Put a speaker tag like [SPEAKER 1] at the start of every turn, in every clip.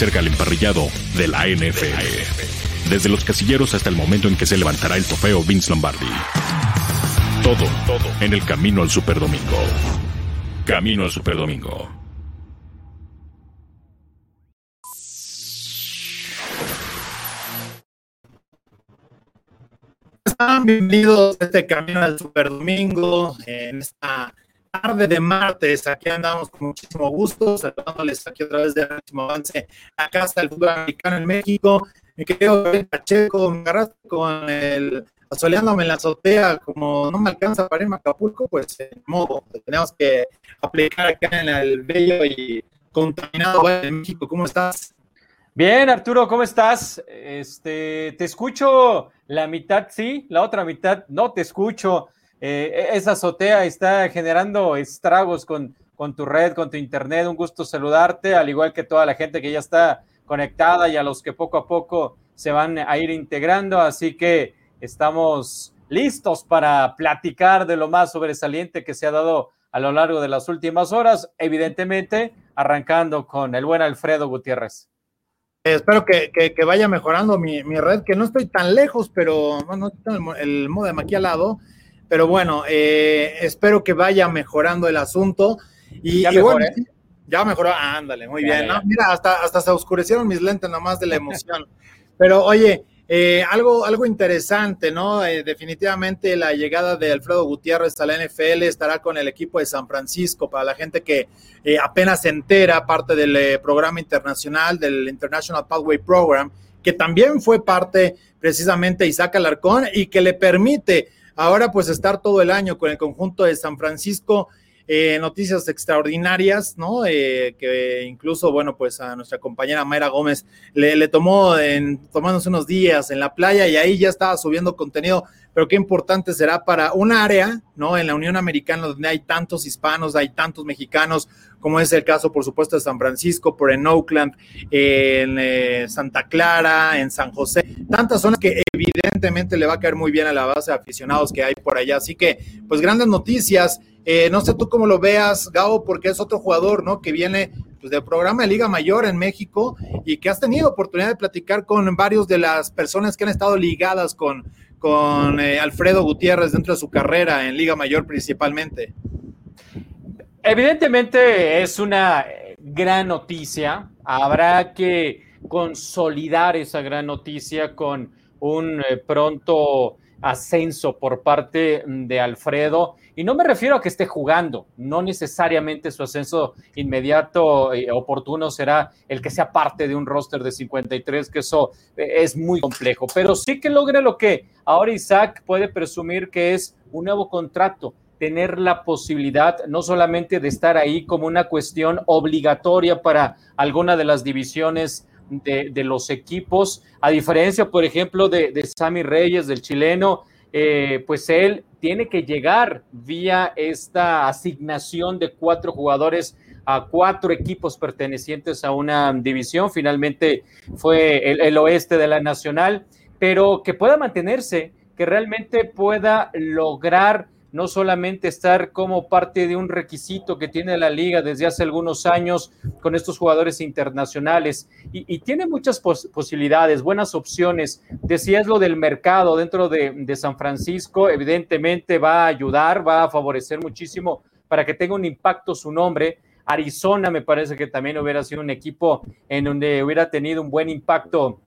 [SPEAKER 1] cerca el emparrillado de la NFL. Desde los casilleros hasta el momento en que se levantará el trofeo Vince Lombardi. Todo, todo en el camino al Superdomingo. Camino al Superdomingo.
[SPEAKER 2] Bienvenidos a este camino al Superdomingo en esta tarde de martes. Aquí andamos con muchísimo gusto, saludándoles aquí a través de último avance acá está el fútbol americano en México. Me quedo Pacheco, me agarraste con el asoleándome en la azotea, como no me alcanza para irme a Acapulco, pues en modo, tenemos que aplicar acá en el bello y contaminado de México. ¿Cómo estás?
[SPEAKER 3] Bien, Arturo, ¿cómo estás? Este, te escucho la mitad, sí, la otra mitad no te escucho. Eh, esa azotea está generando estragos con, con tu red, con tu internet. Un gusto saludarte, al igual que toda la gente que ya está conectada y a los que poco a poco se van a ir integrando. Así que estamos listos para platicar de lo más sobresaliente que se ha dado a lo largo de las últimas horas, evidentemente arrancando con el buen Alfredo Gutiérrez.
[SPEAKER 2] espero que, vaya mejorando mi, red, que no estoy tan lejos, pero bueno, el, el modem aquí al lado pero bueno, eh, espero que vaya mejorando el asunto. Y, ya bueno, ya mejoró. ándale, muy bien. mira, hasta, hasta se oscurecieron mis lentes nomás de la emoción. Pero oye, eh, algo, algo interesante, ¿no? Eh, definitivamente la llegada de Alfredo Gutiérrez a la NFL estará con el equipo de San Francisco. Para la gente que apenas se entera, parte del programa internacional, del International Pathway Program, que también fue parte precisamente Isaac Alarcón y que le permite Ahora pues estar todo el año con el conjunto de San Francisco, eh, noticias extraordinarias, ¿no? Eh, que incluso, bueno, pues a nuestra compañera Mayra Gómez le, tomó en, tomándose unos días en la playa y ahí ya estaba subiendo contenido, pero qué importante será para un área, ¿no? En la Unión Americana donde hay tantos hispanos, hay tantos mexicanos, como es el caso, por supuesto, de San Francisco, por en Oakland, en eh, Santa Clara, en San José, tantas zonas que evidentemente le va a caer muy bien a la base de aficionados que hay por allá. Así que, pues grandes noticias. Eh, no sé tú cómo lo veas, Gao, porque es otro jugador, ¿no? Que viene pues, del programa de Liga Mayor en México y que has tenido oportunidad de platicar con varios de las personas que han estado ligadas con, con eh, Alfredo Gutiérrez dentro de su carrera en Liga Mayor principalmente.
[SPEAKER 3] Evidentemente es una gran noticia. Habrá que consolidar esa gran noticia con un eh, pronto ascenso por parte de Alfredo. Y no me refiero a que esté jugando, no necesariamente su ascenso inmediato y oportuno será el que sea parte de un roster de 53, que eso eh, es muy complejo, pero sí que logre lo que ahora Isaac puede presumir que es un nuevo contrato tener la posibilidad no solamente de estar ahí como una cuestión obligatoria para alguna de las divisiones de, los equipos, a diferencia, por ejemplo, de Sammy Reyes, del chileno, eh, pues él tiene que llegar vía esta asignación de cuatro jugadores a cuatro equipos pertenecientes a una división. Finalmente fue el oeste de la Nacional, pero que pueda mantenerse, que realmente pueda lograr no solamente estar como parte de un requisito que tiene la liga desde hace algunos años con estos jugadores internacionales y, tiene muchas posibilidades, buenas opciones. Decías lo del mercado dentro de, San Francisco, evidentemente va a ayudar, va a favorecer muchísimo para que tenga un impacto su nombre. Arizona me parece que también hubiera sido un equipo en donde hubiera tenido un buen impacto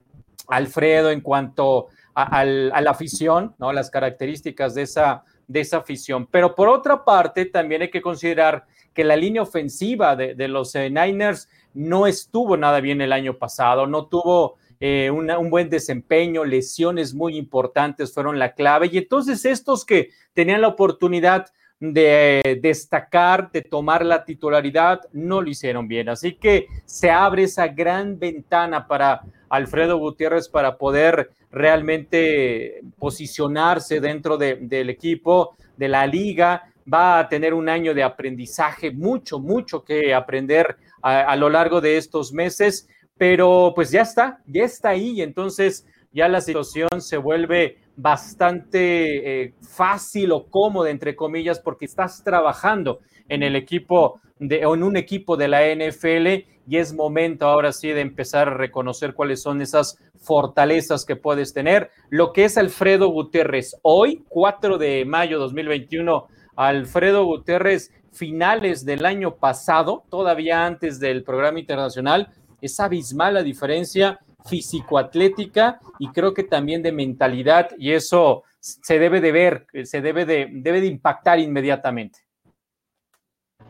[SPEAKER 3] Alfredo en cuanto a, la afición, ¿no? Las características de esa de esa afición. Pero por otra parte, también hay que considerar que la línea ofensiva de, los eh, Niners no estuvo nada bien el año pasado, no tuvo eh, un buen desempeño, lesiones muy importantes fueron la clave. Y entonces estos que tenían la oportunidad de destacar, de tomar la titularidad, no lo hicieron bien. Así que se abre esa gran ventana para Alfredo Gutiérrez para poder realmente posicionarse dentro del equipo, de la liga. Va a tener un año de aprendizaje, mucho, mucho que aprender a, lo largo de estos meses, pero pues ya está, ya está ahí. Entonces, ya la situación se vuelve bastante eh, fácil o cómoda, entre comillas, porque estás trabajando en el equipo de, o en un equipo de la NFL y es momento ahora sí de empezar a reconocer cuáles son esas fortalezas que puedes tener. Lo que es Alfredo Gutiérrez hoy, 4 de mayo 2021, Alfredo Gutiérrez, finales del año pasado, todavía antes del programa internacional, es abismal la diferencia físico-atlética y creo que también de mentalidad y eso se debe de ver, se debe de, debe de impactar inmediatamente.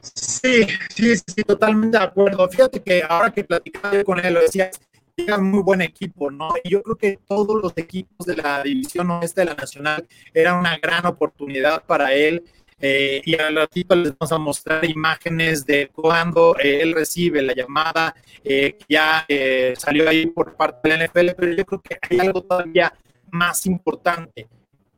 [SPEAKER 2] Sí, sí, sí, totalmente de acuerdo. Fíjate que ahora que platicaba con él, lo decía, llega un muy buen equipo, ¿no? Y yo creo que todos los equipos de la división oeste de la Nacional era una gran oportunidad para él. Eh, y al ratito les vamos a mostrar imágenes de cuando eh, él recibe la llamada, eh, ya salió ahí por parte de la NFL, pero yo creo que hay algo todavía más importante,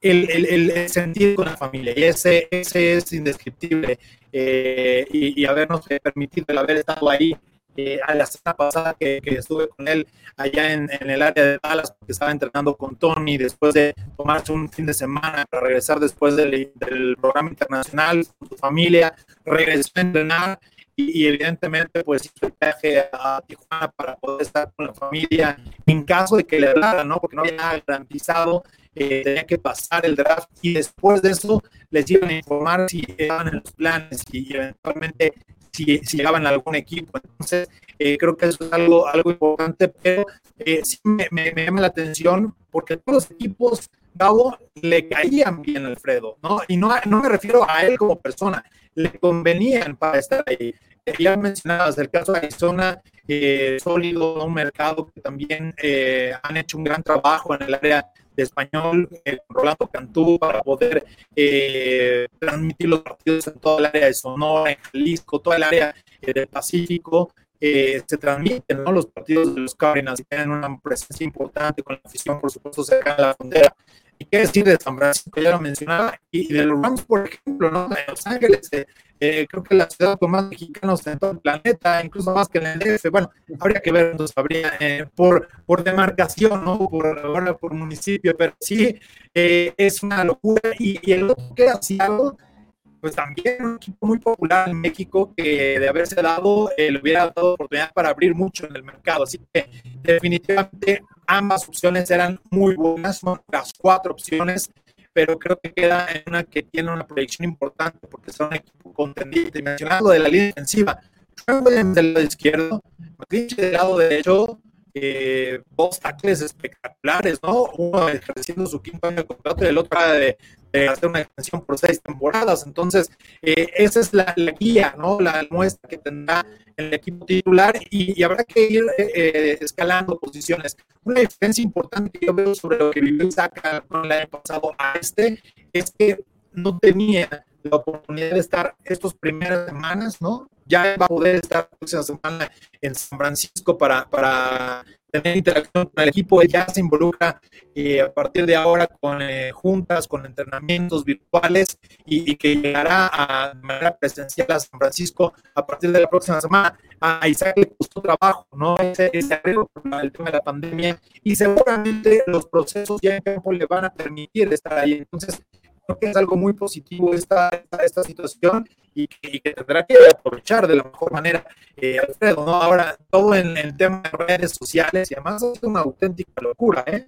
[SPEAKER 2] el, el, el sentir con la familia, y ese, ese es indescriptible, y, y habernos permitido el haber estado ahí eh, a la semana pasada que, estuve con él allá en, el área de Dallas, porque estaba entrenando con Tony después de tomarse un fin de semana para regresar después del, programa internacional con su familia, regresó a entrenar y, evidentemente pues hizo el viaje a Tijuana para poder estar con la familia en caso de que le hablara, ¿no? Porque no había garantizado, eh, tenía que pasar el draft y después de eso les iban a informar si estaban en los planes y eventualmente si, llegaban a algún equipo. Entonces, eh, creo que eso es algo, algo importante, pero eh, sí me, llama la atención porque todos los equipos, Gabo, le caían bien a Alfredo, ¿no? Y no, no me refiero a él como persona, le convenían para estar ahí. Eh, ya mencionabas el caso de Arizona, sólido, un mercado que también han hecho un gran trabajo en el área español, eh, Rolando Cantú, para poder eh, transmitir los partidos en toda el área de Sonora, en Jalisco, toda el área eh, del Pacífico. se transmiten los partidos de los Cardinals y tienen una presencia importante con la afición, por supuesto, cerca de la frontera. Y qué decir de San Francisco, ya lo mencionaba, y de los Rams, por ejemplo, ¿no? de Los Ángeles, eh, creo que la ciudad con más mexicanos en todo el planeta, incluso más que en el DF. Bueno, habría que ver, entonces habría eh, por, por demarcación, ¿no? Por, por municipio, pero sí eh, es una locura. Y, el otro que ha sido, pues también un equipo muy popular en México que de haberse dado, le hubiera dado oportunidad para abrir mucho en el mercado. Así que definitivamente ambas opciones eran muy buenas, son las cuatro opciones pero creo que queda en una que tiene una proyección importante porque son un equipo contendiente. Mencionando de la línea defensiva, Williams del lado izquierdo, McClinch del lado derecho, eh, dos tackles espectaculares, ¿no? Uno ejerciendo su quinto año de contrato y el otro de, hacer una extensión por seis temporadas. Entonces, eh, esa es la, guía, ¿no? La muestra que tendrá el equipo titular y, habrá que ir eh, escalando posiciones. Una diferencia importante que yo veo sobre lo que vivió Saca el año pasado a este es que no tenía la oportunidad de estar estas primeras semanas, ¿no? Ya va a poder estar la próxima semana en San Francisco para, para tener interacción con el equipo, ya se involucra eh, a partir de ahora con eh, juntas, con entrenamientos virtuales y, que llegará a, de manera presencial a San Francisco a partir de la próxima semana. A Isaac le costó trabajo, ¿no? Ese, ese arreglo por el tema de la pandemia y seguramente los procesos ya en campo le van a permitir estar ahí. Entonces, creo que es algo muy positivo esta, esta, situación y que, tendrá que aprovechar de la mejor manera eh, Alfredo, ¿no? Ahora, todo en el tema de redes sociales y además es una auténtica locura, ¿eh?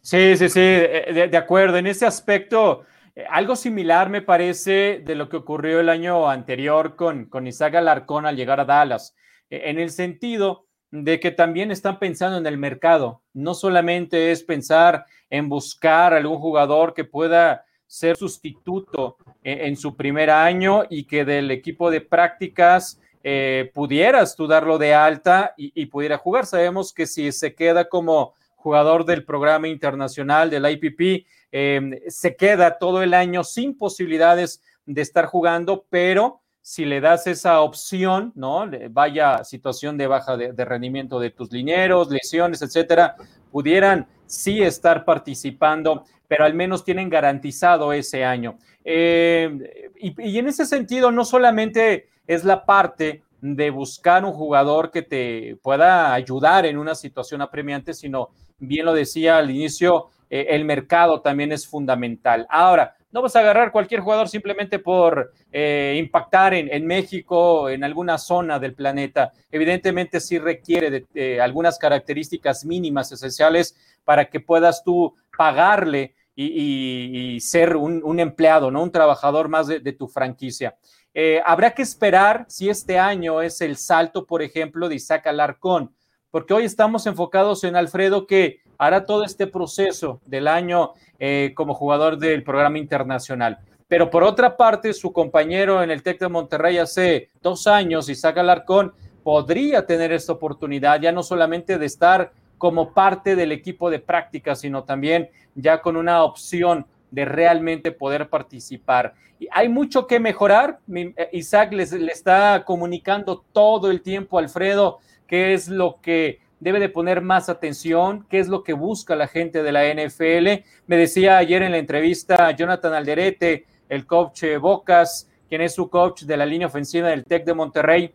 [SPEAKER 3] Sí, sí, sí, de, acuerdo. En ese aspecto, eh, algo similar me parece de lo que ocurrió el año anterior con, con Isaac Alarcón al llegar a Dallas, e, en el sentido de que también están pensando en el mercado. No solamente es pensar en buscar algún jugador que pueda ser sustituto e, en, su primer año y que del equipo de prácticas eh, pudieras tú darlo de alta y, pudiera jugar. Sabemos que si se queda como jugador del programa internacional del IPP, em, se queda todo el año sin posibilidades de estar jugando, pero si le das esa opción, ¿no? Vaya situación de baja de, rendimiento de tus linieros, lesiones, etcétera, pudieran sí estar participando, pero al menos tienen garantizado ese año. Eh, y, en ese sentido, no solamente es la parte de buscar un jugador que te pueda ayudar en una situación apremiante, sino, bien lo decía al inicio, eh, el mercado también es fundamental. Ahora, no vas a agarrar cualquier jugador simplemente por eh, impactar en, en, México, en alguna zona del planeta. Evidentemente sí requiere de, algunas características mínimas esenciales para que puedas tú pagarle y, ser un, empleado, ¿no? Un trabajador más de, tu franquicia. Eh, habrá que esperar si este año es el salto, por ejemplo, de Isaac Alarcón, porque hoy estamos enfocados en Alfredo que hará todo este proceso del año eh, como jugador del programa internacional. Pero por otra parte, su compañero en el TEC de Monterrey hace dos años, Isaac Alarcón, podría tener esta oportunidad ya no solamente de estar como parte del equipo de práctica, sino también ya con una opción de realmente poder participar. Y hay mucho que mejorar. Eh, Isaac le está comunicando todo el tiempo Alfredo qué es lo que debe de poner más atención, qué es lo que busca la gente de la NFL. Me decía ayer en la entrevista Jonathan Alderete, el coach Bocas, quien es su coach de la línea ofensiva del TEC de Monterrey,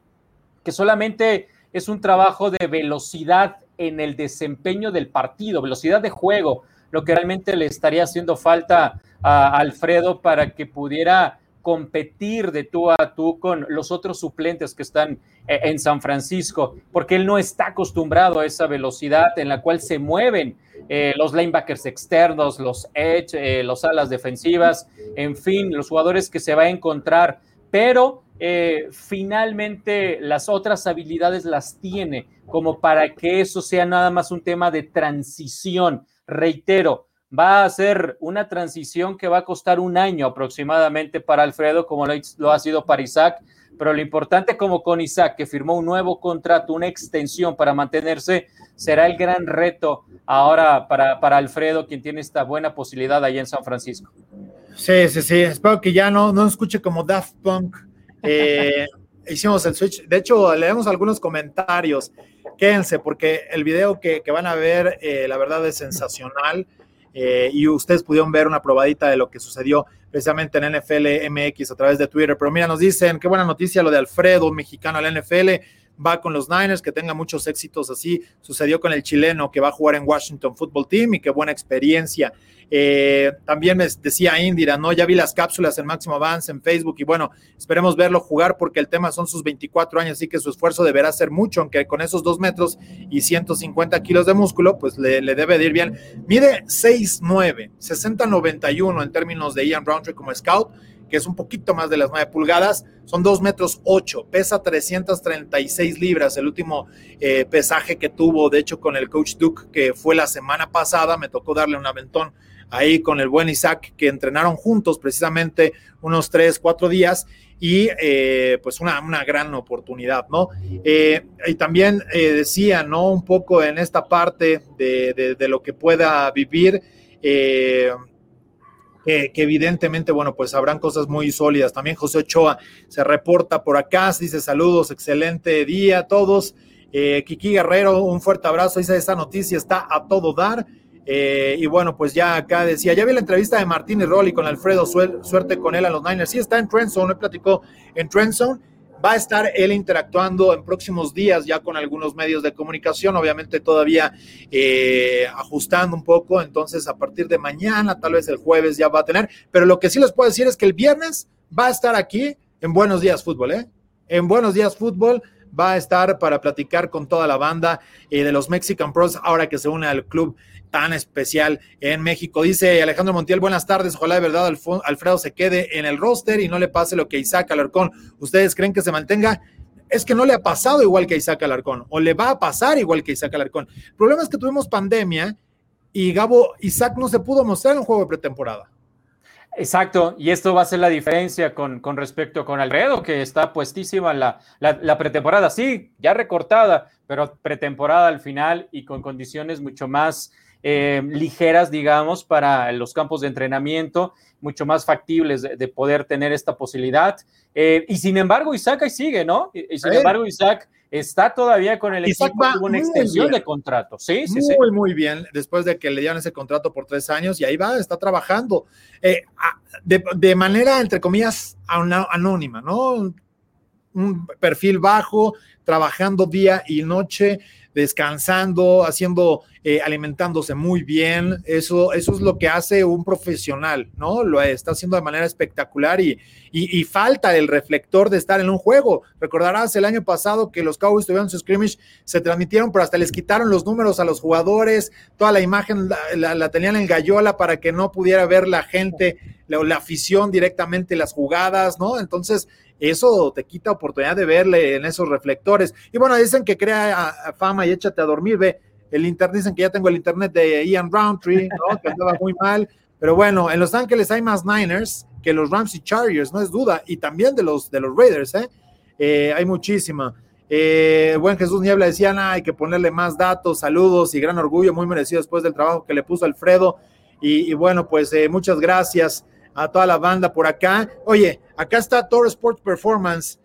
[SPEAKER 3] que solamente es un trabajo de velocidad en el desempeño del partido, velocidad de juego, lo que realmente le estaría haciendo falta a Alfredo para que pudiera competir de tú a tú con los otros suplentes que están eh, en San Francisco, porque él no está acostumbrado a esa velocidad en la cual se mueven eh, los linebackers externos, los edge, eh, los alas defensivas, en fin, los jugadores que se va a encontrar, pero finalmente las otras habilidades las tiene como para que eso sea nada más un tema de transición. Reitero, va a ser una transición que va a costar un año aproximadamente para Alfredo, como lo ha sido para Isaac, pero lo importante como con Isaac, que firmó un nuevo contrato, una extensión para mantenerse, será el gran reto ahora para, para Alfredo, quien tiene esta buena posibilidad allá en San Francisco.
[SPEAKER 2] Sí, sí, sí, espero que ya no, no escuche como Daft Punk. Eh, hicimos el switch. De hecho, leemos algunos comentarios. Quédense, porque el video que, que van a ver, eh, la verdad es sensacional. Eh, y ustedes pudieron ver una probadita de lo que sucedió precisamente en NFL MX a través de Twitter. Pero mira, nos dicen, qué buena noticia lo de Alfredo, mexicano al NFL va con los Niners, que tenga muchos éxitos así. Sucedió con el chileno que va a jugar en Washington Football Team y qué buena experiencia. Eh, también me decía Indira, ¿no? Ya vi las cápsulas en Máximo Avance en Facebook y bueno, esperemos verlo jugar porque el tema son sus 24 años, así que su esfuerzo deberá ser mucho, aunque con esos dos metros y 150 kilos de músculo, pues le, debe de ir bien. Mide 6'9, 60'91 en términos de Ian Roundtree como scout que es un poquito más de las 9 pulgadas, son 2 metros 8, pesa 336 libras, el último eh, pesaje que tuvo, de hecho, con el coach Duke, que fue la semana pasada, me tocó darle un aventón ahí con el buen Isaac, que entrenaron juntos precisamente unos 3, 4 días, y eh, pues una, una, gran oportunidad, ¿no? Eh, y también decía, ¿no? Un poco en esta parte de, de, lo que pueda vivir. Que, evidentemente, bueno, pues habrán cosas muy sólidas. También José Ochoa se reporta por acá, dice saludos, excelente día a todos. Eh, Kiki Guerrero, un fuerte abrazo, dice esta noticia está a todo dar. Eh, y bueno, pues ya acá decía, ya vi la entrevista de Martín y Rolly con Alfredo, suerte con él a los Niners. Sí, está en Trendzone, me platicó en Trendzone Va a estar él interactuando en próximos días ya con algunos medios de comunicación, obviamente todavía eh, ajustando un poco, entonces a partir de mañana, tal vez el jueves ya va a tener, pero lo que sí les puedo decir es que el viernes va a estar aquí en Buenos Días Fútbol, ¿eh? En Buenos Días Fútbol va a estar para platicar con toda la banda eh, de los Mexican Pros ahora que se une al club tan especial en México. Dice Alejandro Montiel, buenas tardes, ojalá de verdad Alfredo se quede en el roster y no le pase lo que Isaac Alarcón. ¿Ustedes creen que se mantenga? Es que no le ha pasado igual que Isaac Alarcón, o le va a pasar igual que Isaac Alarcón. El problema es que tuvimos pandemia y Gabo, Isaac no se pudo mostrar en un juego de pretemporada.
[SPEAKER 3] Exacto, y esto va a ser la diferencia con, con respecto con Alfredo, que está puestísima la, la, pretemporada, sí, ya recortada, pero pretemporada al final y con condiciones mucho más eh, ligeras, digamos, para los campos de entrenamiento, mucho más factibles de, poder tener esta posibilidad. Eh, y sin embargo, Isaac ahí sigue, ¿no? Y, sin embargo, Isaac está todavía con el equipo, tuvo una extensión de contrato. Sí, sí,
[SPEAKER 2] muy, sí. Muy bien, después de que le dieron ese contrato por tres años y ahí va, está trabajando eh, de, de, manera, entre comillas, anónima, ¿no? un perfil bajo, trabajando día y noche descansando, haciendo, eh, alimentándose muy bien. Eso, eso es lo que hace un profesional, ¿no? Lo está haciendo de manera espectacular y, y, falta el reflector de estar en un juego. Recordarás el año pasado que los Cowboys tuvieron su scrimmage, se transmitieron, pero hasta les quitaron los números a los jugadores, toda la imagen la, tenían en gallola para que no pudiera ver la gente, la, la afición directamente las jugadas, ¿no? Entonces, eso te quita oportunidad de verle en esos reflectores. Y bueno, dicen que crea fama y échate a dormir, ve, el internet, dicen que ya tengo el internet de Ian Roundtree, ¿no? que andaba muy mal, pero bueno, en Los Ángeles hay más Niners que los Rams y Chargers, no es duda, y también de los, de los Raiders, ¿eh? eh hay muchísima. Eh, buen Jesús Niebla decía, hay que ponerle más datos, saludos y gran orgullo, muy merecido después del trabajo que le puso Alfredo. Y, bueno, pues eh, muchas gracias a toda la banda por acá. Oye, acá está Toro Sports Performance.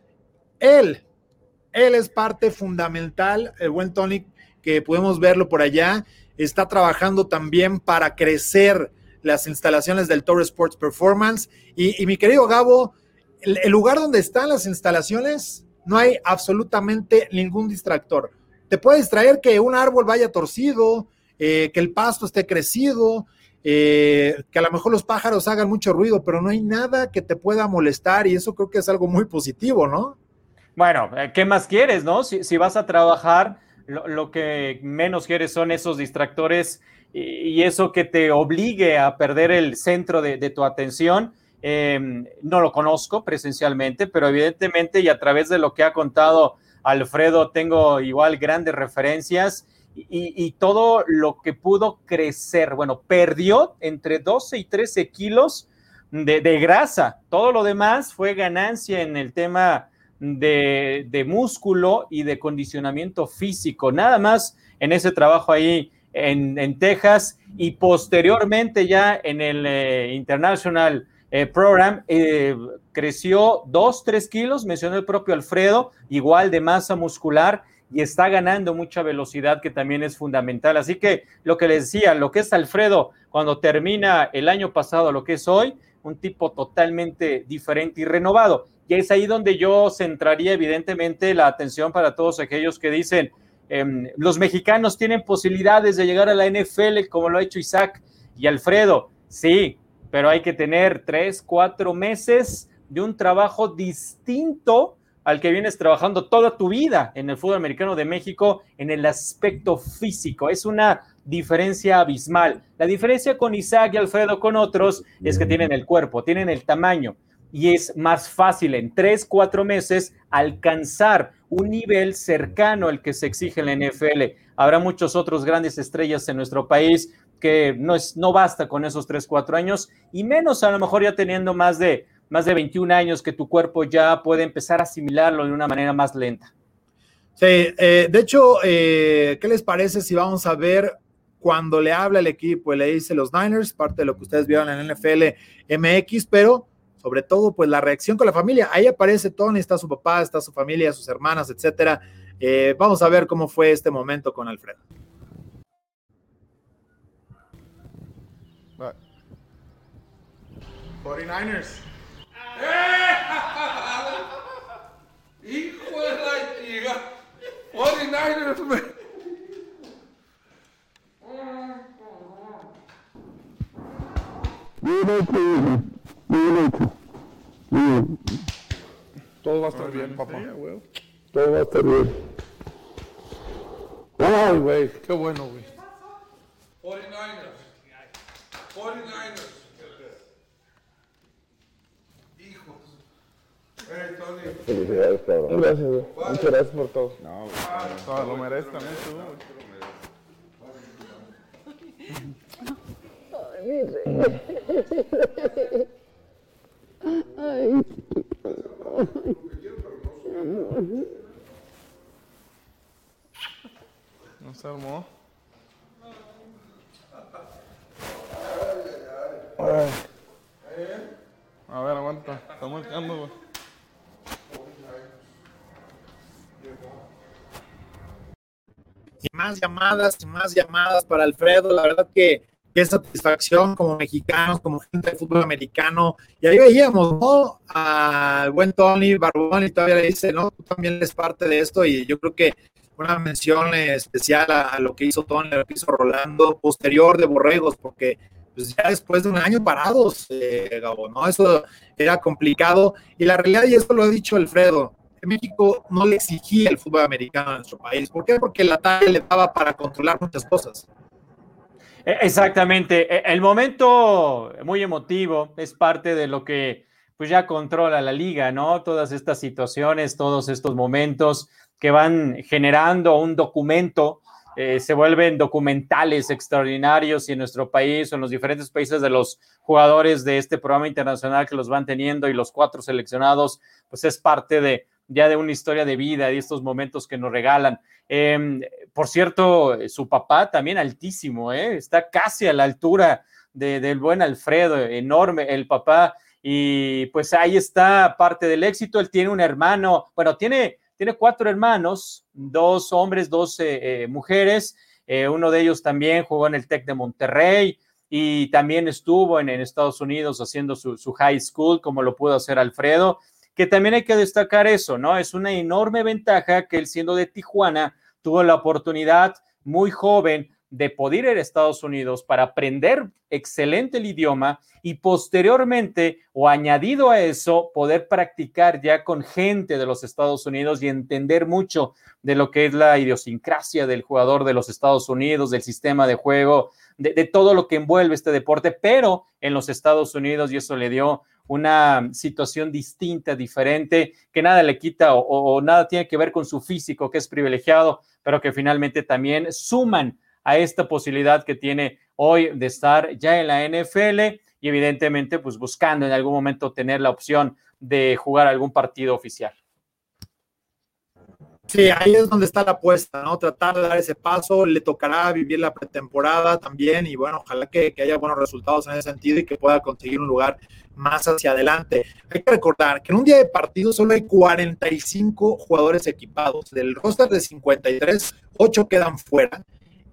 [SPEAKER 2] Él, él es parte fundamental, el buen Tony, que podemos verlo por allá, está trabajando también para crecer las instalaciones del Toro Sports Performance. Y, mi querido Gabo, el, lugar donde están las instalaciones, no hay absolutamente ningún distractor. Te puede distraer que un árbol vaya torcido, eh, que el pasto esté crecido, eh, que a lo mejor los pájaros hagan mucho ruido, pero no hay nada que te pueda molestar y eso creo que es algo muy positivo, ¿no?
[SPEAKER 3] Bueno, eh, ¿qué más quieres, no? Si, vas a trabajar, lo, que menos quieres son esos distractores y, eso que te obligue a perder el centro de, tu atención. Em, no lo conozco presencialmente, pero evidentemente y a través de lo que ha contado Alfredo, tengo igual grandes referencias y, todo lo que pudo crecer. Bueno, perdió entre 12 y 13 kilos de, grasa. Todo lo demás fue ganancia en el tema de, músculo y de condicionamiento físico. Nada más en ese trabajo ahí en, Texas y posteriormente ya en el eh, International eh, Program eh, creció 2, 3 kilos, mencionó el propio Alfredo, igual de masa muscular y está ganando mucha velocidad que también es fundamental. Así que lo que les decía, lo que es Alfredo cuando termina el año pasado, lo que es hoy, un tipo totalmente diferente y renovado. Y es ahí donde yo centraría evidentemente la atención para todos aquellos que dicen, em, los mexicanos tienen posibilidades de llegar a la NFL como lo ha hecho Isaac y Alfredo. Sí, pero hay que tener tres, cuatro meses de un trabajo distinto al que vienes trabajando toda tu vida en el fútbol americano de México en el aspecto físico. Es una diferencia abismal. La diferencia con Isaac y Alfredo con otros es que tienen el cuerpo, tienen el tamaño y es más fácil en tres, cuatro meses alcanzar un nivel cercano al que se exige en la NFL. Habrá muchos otros grandes estrellas en nuestro país que no, es, no basta con esos tres, cuatro años y menos a lo mejor ya teniendo más de más de 21 años que tu cuerpo ya puede empezar a asimilarlo de una manera más lenta.
[SPEAKER 2] Sí, eh, de hecho, eh, ¿qué les parece si vamos a ver cuando le habla el equipo y le dice los Niners, parte de lo que ustedes vieron en NFL MX, pero sobre todo, pues la reacción con la familia. Ahí aparece Tony, está su papá, está su familia, sus hermanas, etcétera. Eh, vamos a ver cómo fue este momento con Alfredo.
[SPEAKER 4] 49ers. Hijo de la chica. 49ers, me. Todo va a estar bien, papá. Todo va a estar bien. Ay, güey, qué bueno, güey. 49ers. 49ers. Felicidades, cabrón. Gracias, güey. Muchas gracias por todo. No, güey. Ah, lo mereces también tú. Ay, mi rey. Ay. ¿No se armó? Ay. A ver, aguanta. Estamos marcando, güey.
[SPEAKER 2] Y más llamadas y más llamadas para Alfredo. La verdad que qué satisfacción como mexicanos, como gente de fútbol americano. Y ahí veíamos, ¿no? Al buen Tony Barbón y todavía le dice, ¿no? Tú también eres parte de esto y yo creo que una mención especial a, lo que hizo Tony, a lo que hizo Rolando, posterior de Borregos, porque pues ya después de un año parados, eh, Gabo, ¿no? Eso era complicado. Y la realidad, y esto lo ha dicho Alfredo, México no le exigía el fútbol americano a nuestro país. ¿Por qué? Porque la talla le daba para controlar muchas cosas.
[SPEAKER 3] E, exactamente. E, el momento muy emotivo es parte de lo que pues ya controla la liga, ¿no? Todas estas situaciones, todos estos momentos que van generando un documento, eh, se vuelven documentales extraordinarios y en nuestro país o en los diferentes países de los jugadores de este programa internacional que los van teniendo y los cuatro seleccionados, pues es parte de, ya de una historia de vida, de estos momentos que nos regalan. Em, por cierto, su papá también altísimo, ¿eh? está casi a la altura del buen Alfredo, enorme el papá. Y pues ahí está parte del éxito. Él tiene un hermano, bueno, tiene, tiene cuatro hermanos, dos hombres, dos eh, eh, mujeres. uno de ellos también jugó en el TEC de Monterrey y también estuvo en, Estados Unidos haciendo su high school, como lo pudo hacer Alfredo que también hay que destacar eso, ¿no? Es una enorme ventaja que él siendo de Tijuana tuvo la oportunidad muy joven de poder ir a Estados Unidos para aprender excelente el idioma y posteriormente o añadido a eso poder practicar ya con gente de los Estados Unidos y entender mucho de lo que es la idiosincrasia del jugador de los Estados Unidos, del sistema de juego, de, de todo lo que envuelve este deporte, pero en los Estados Unidos y eso le dio una situación distinta, diferente, que nada le quita o, nada tiene que ver con su físico, que es privilegiado, pero que finalmente también suman a esta posibilidad que tiene hoy de estar ya en la NFL y evidentemente pues buscando en algún momento tener la opción de jugar algún partido oficial.
[SPEAKER 2] Sí, ahí es donde está la apuesta, ¿no? Tratar de dar ese paso, le tocará vivir la pretemporada también y bueno, ojalá que, haya buenos resultados en ese sentido y que pueda conseguir un lugar más hacia adelante. Hay que recordar que en un día de partido solo hay 45 jugadores equipados. Del roster de 53, 8 quedan fuera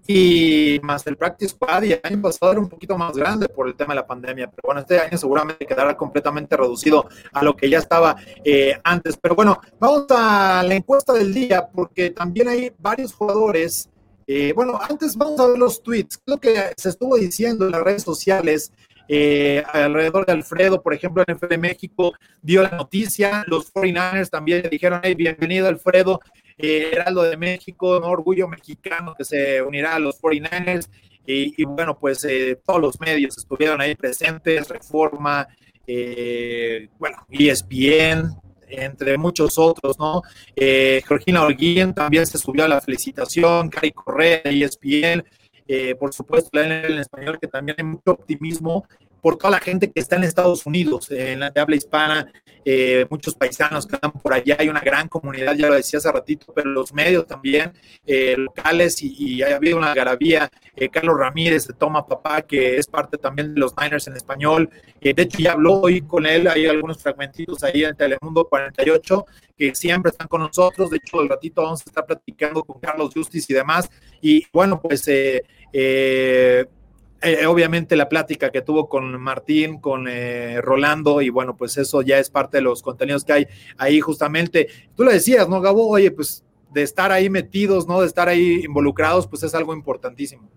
[SPEAKER 2] y más el Practice Squad y el año pasado era un poquito más grande por el tema de la pandemia, pero bueno, este año seguramente quedará completamente reducido a lo que ya estaba eh, antes. Pero bueno, vamos a la encuesta del día porque también hay varios jugadores. Eh, bueno, antes vamos a ver los tweets, lo que se estuvo diciendo en las redes sociales. Eh, alrededor de Alfredo, por ejemplo, en de México dio la noticia, los 49ers también dijeron, hey, bienvenido Alfredo, era lo de México, un orgullo mexicano que se unirá a los 49ers. Y, bueno, pues eh, todos los medios estuvieron ahí presentes, Reforma, eh, bueno, ESPN, entre muchos otros, ¿no? Eh, Georgina Orguín también se subió a la felicitación, Cari Correa, ESPN, por supuesto, la en español, que también hay mucho optimismo por toda la gente que está en Estados Unidos, en la de hispana, eh, muchos paisanos que están por allá, hay una gran comunidad, ya lo decía hace ratito, pero los medios también eh, locales y, ha habido una garabía. Eh, Carlos Ramírez de Toma Papá, que es parte también de los Niners en español. de hecho, ya habló hoy con él, hay algunos fragmentitos ahí en Telemundo 48 que siempre están con nosotros. De hecho, el ratito vamos a estar platicando con Carlos Justice y demás. Y bueno, pues eh, eh, obviamente la plática que tuvo con Martín, con eh, Rolando, y bueno, pues eso ya es parte de los contenidos que hay ahí justamente. Tú le decías, ¿no, Gabo? Oye, pues de estar ahí metidos, ¿no? De estar ahí involucrados, pues es algo importantísimo.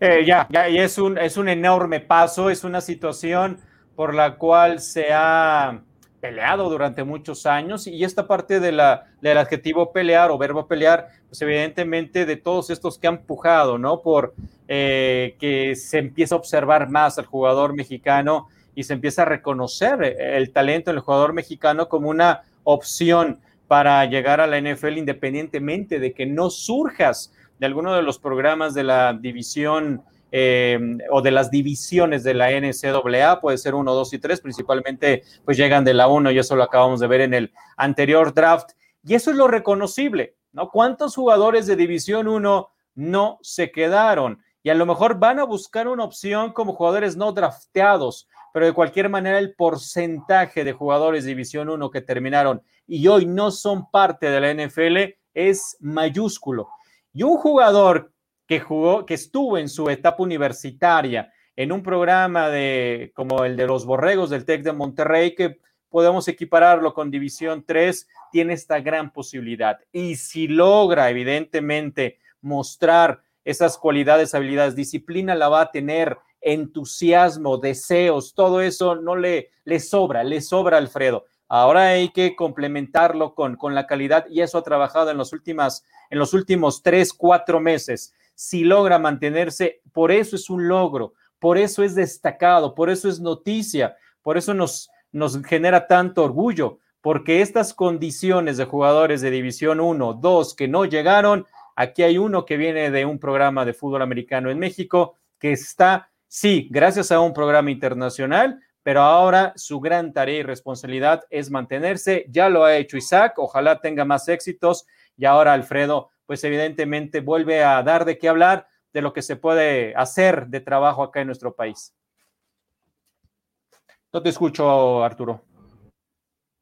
[SPEAKER 3] Eh, ya, ya, y es un, es un enorme paso, es una situación por la cual se ha peleado durante muchos años y esta parte del adjetivo pelear o verbo pelear, pues evidentemente de todos estos que han pujado, ¿no? Por eh, que se empieza a observar más al jugador mexicano y se empieza a reconocer el talento del jugador mexicano como una opción para llegar a la NFL independientemente de que no surjas de alguno de los programas de la división eh, o de las divisiones de la NCAA, puede ser 1, 2 y 3, principalmente pues llegan de la 1 y eso lo acabamos de ver en el anterior draft. Y eso es lo reconocible, ¿no? ¿Cuántos jugadores de División 1 no se quedaron? Y a lo mejor van a buscar una opción como jugadores no drafteados, pero de cualquier manera el porcentaje de jugadores de División 1 que terminaron y hoy no son parte de la NFL es mayúsculo. Y un jugador que jugó, que estuvo en su etapa universitaria en un programa de como el de los Borregos del TEC de Monterrey, que podemos equipararlo con División 3, tiene esta gran posibilidad. Y si logra, evidentemente, mostrar esas cualidades, habilidades, disciplina la va a tener, entusiasmo, deseos, todo eso no le, le sobra, le sobra Alfredo. Ahora hay que complementarlo con, con la calidad y eso ha trabajado en, los últimas, en los últimos tres, cuatro meses. Si logra mantenerse, por eso es un logro, por eso es destacado, por eso es noticia, por eso nos, nos genera tanto orgullo, porque estas condiciones de jugadores de División 1, 2 que no llegaron, aquí hay uno que viene de un programa de fútbol americano en México, que está, sí, gracias a un programa internacional, pero ahora su gran tarea y responsabilidad es mantenerse. Ya lo ha hecho Isaac, ojalá tenga más éxitos y ahora Alfredo, pues evidentemente vuelve a dar de qué hablar de lo que se puede hacer de trabajo acá en nuestro país. No te escucho, Arturo.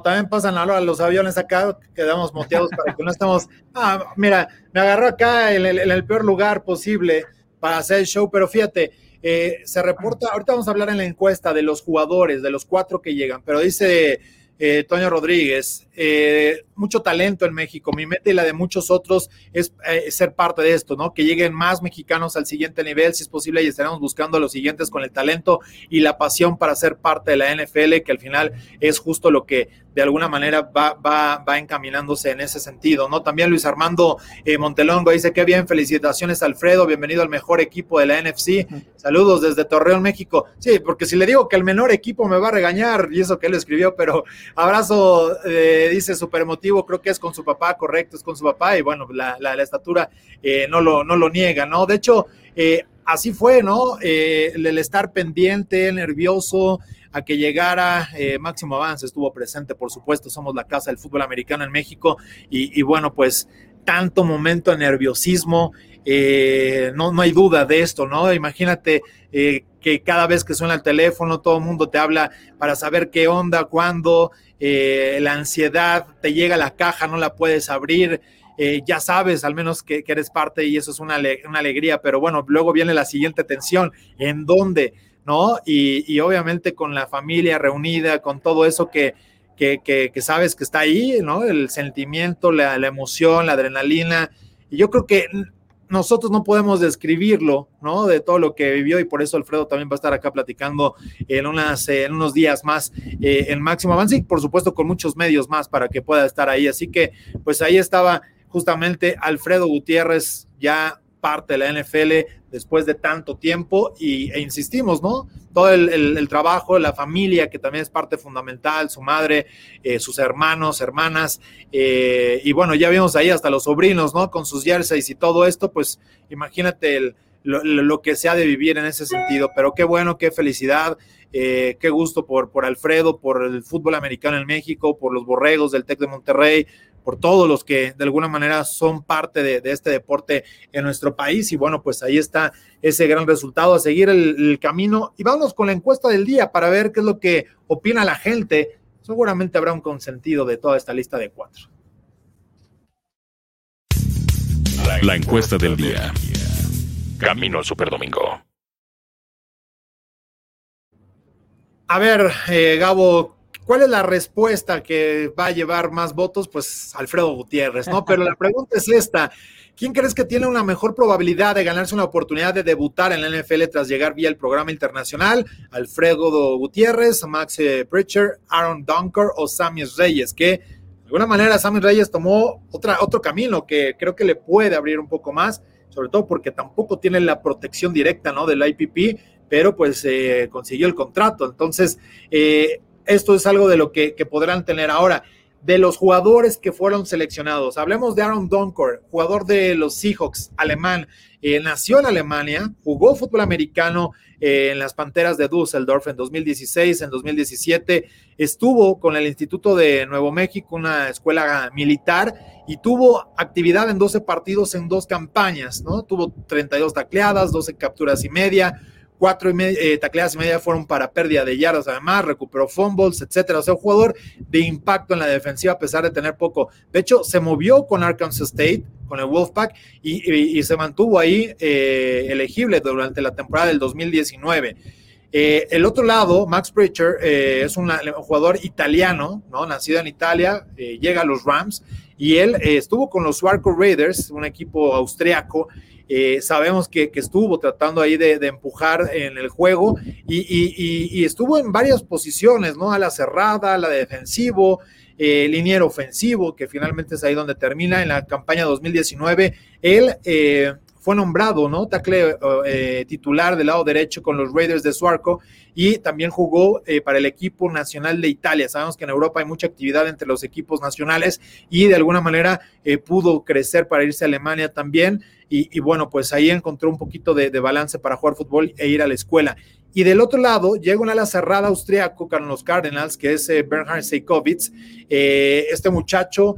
[SPEAKER 2] También pasan ahora los aviones acá, quedamos moteados para que no estemos. Ah, mira, me agarró acá en el, en el peor lugar posible para hacer el show, pero fíjate, eh, se reporta, ahorita vamos a hablar en la encuesta de los jugadores, de los cuatro que llegan, pero dice eh, Toño Rodríguez, eh, mucho talento en México. Mi meta y la de muchos otros es eh, ser parte de esto, ¿no? Que lleguen más mexicanos al siguiente nivel, si es posible, y estaremos buscando a los siguientes con el talento y la pasión para ser parte de la NFL, que al final es justo lo que de alguna manera va, va, va encaminándose en ese sentido, ¿no? También Luis Armando eh, Montelongo dice, qué bien, felicitaciones Alfredo, bienvenido al mejor equipo de la NFC, saludos desde Torreón, México. Sí, porque si le digo que el menor equipo me va a regañar, y eso que él escribió, pero abrazo, eh, dice súper emotivo, creo que es con su papá, correcto, es con su papá, y bueno, la, la, la estatura eh, no, lo, no lo niega, ¿no? De hecho, así fue, ¿no? El, el, estar pendiente, nervioso a que llegara eh, Máximo Avance, estuvo presente, por supuesto, somos la casa del fútbol americano en México, y, bueno, pues tanto momento de nerviosismo, eh, no, no hay duda de esto, ¿no? Imagínate eh, que cada vez que suena el teléfono, todo el mundo te habla para saber qué onda, cuándo, la ansiedad, te llega a la caja, no la puedes abrir, ya sabes al menos que, que, eres parte y eso es una, una, alegría, pero bueno, luego viene la siguiente tensión, ¿en dónde? ¿No? Y, y obviamente con la familia reunida, con todo eso que, que, que, que, sabes que está ahí, ¿no? El sentimiento, la, la, emoción, la adrenalina. Y yo creo que nosotros no podemos describirlo, ¿no? De todo lo que vivió y por eso Alfredo también va a estar acá platicando en, unas, en unos días más eh, en Máximo Avance y por supuesto con muchos medios más para que pueda estar ahí. Así que pues ahí estaba justamente Alfredo Gutiérrez ya parte de la NFL después de tanto tiempo y, e insistimos, ¿no? Todo el, el, el, trabajo, la familia, que también es parte fundamental, su madre, eh, sus hermanos, hermanas, eh, y bueno, ya vimos ahí hasta los sobrinos, ¿no? Con sus jerseys y todo esto, pues imagínate el, lo, que se ha de vivir en ese sentido, pero qué bueno, qué felicidad, eh, qué gusto por, por Alfredo, por el fútbol americano en México, por los borregos del TEC de Monterrey, por todos los que de alguna manera son parte de, de, este deporte en nuestro país. Y bueno, pues ahí está ese gran resultado, a seguir el, el, camino. Y vámonos con la encuesta del día para ver qué es lo que opina la gente. Seguramente habrá un consentido de toda esta lista de cuatro.
[SPEAKER 1] La encuesta del día. Camino al Superdomingo.
[SPEAKER 2] A ver, eh, Gabo, ¿Cuál es la respuesta que va a llevar más votos? Pues Alfredo Gutiérrez, ¿no? Pero la pregunta es esta. ¿Quién crees que tiene una mejor probabilidad de ganarse una oportunidad de debutar en la NFL tras llegar vía el programa internacional? ¿Alfredo Gutiérrez, Max eh, Pritchard, Aaron Dunker o Sammy Reyes? Que de alguna manera Sammy Reyes tomó otra, otro camino que creo que le puede abrir un poco más, sobre todo porque tampoco tiene la protección directa ¿no? del IPP, pero pues eh, consiguió el contrato. Entonces, eh, esto es algo de lo que, podrán tener ahora. De los jugadores que fueron seleccionados, hablemos de Aaron Donkor, jugador de los Seahawks, alemán, eh, nació en Alemania, jugó fútbol americano eh, en las Panteras de Düsseldorf en 2016, en 2017, estuvo con el Instituto de Nuevo México, una escuela militar, y tuvo actividad en 12 partidos en dos campañas, ¿no? Tuvo 32 tacleadas, 12 capturas y media, cuatro y media, eh, tacleadas y media fueron para pérdida de yardas, además recuperó fumbles, etcétera. O sea, un jugador de impacto en la defensiva a pesar de tener poco. De hecho, se movió con Arkansas State, con el Wolfpack, y, se mantuvo ahí eh, elegible durante la temporada del 2019. Eh, el otro lado, Max Preacher, es un jugador italiano, ¿no? Nacido en Italia, llega a los Rams y él estuvo con los Swarco Raiders, un equipo austriaco, eh, sabemos que, estuvo tratando ahí de, empujar en el juego y, estuvo en varias posiciones, ¿no? A la cerrada, a la defensivo, eh, liniero ofensivo, que finalmente es ahí donde termina en la campaña 2019. Él eh, fue nombrado, ¿no? Tacle eh, titular del lado derecho con los Raiders de Suarco y también jugó eh, para el equipo nacional de Italia. Sabemos que en Europa hay mucha actividad entre los equipos nacionales y de alguna manera eh, pudo crecer para irse a Alemania también. Y, bueno, pues ahí encontró un poquito de, balance para jugar fútbol e ir a la escuela. Y del otro lado llega una ala cerrada austriaco con los Cardinals, que es Bernhard Seikowitz. este muchacho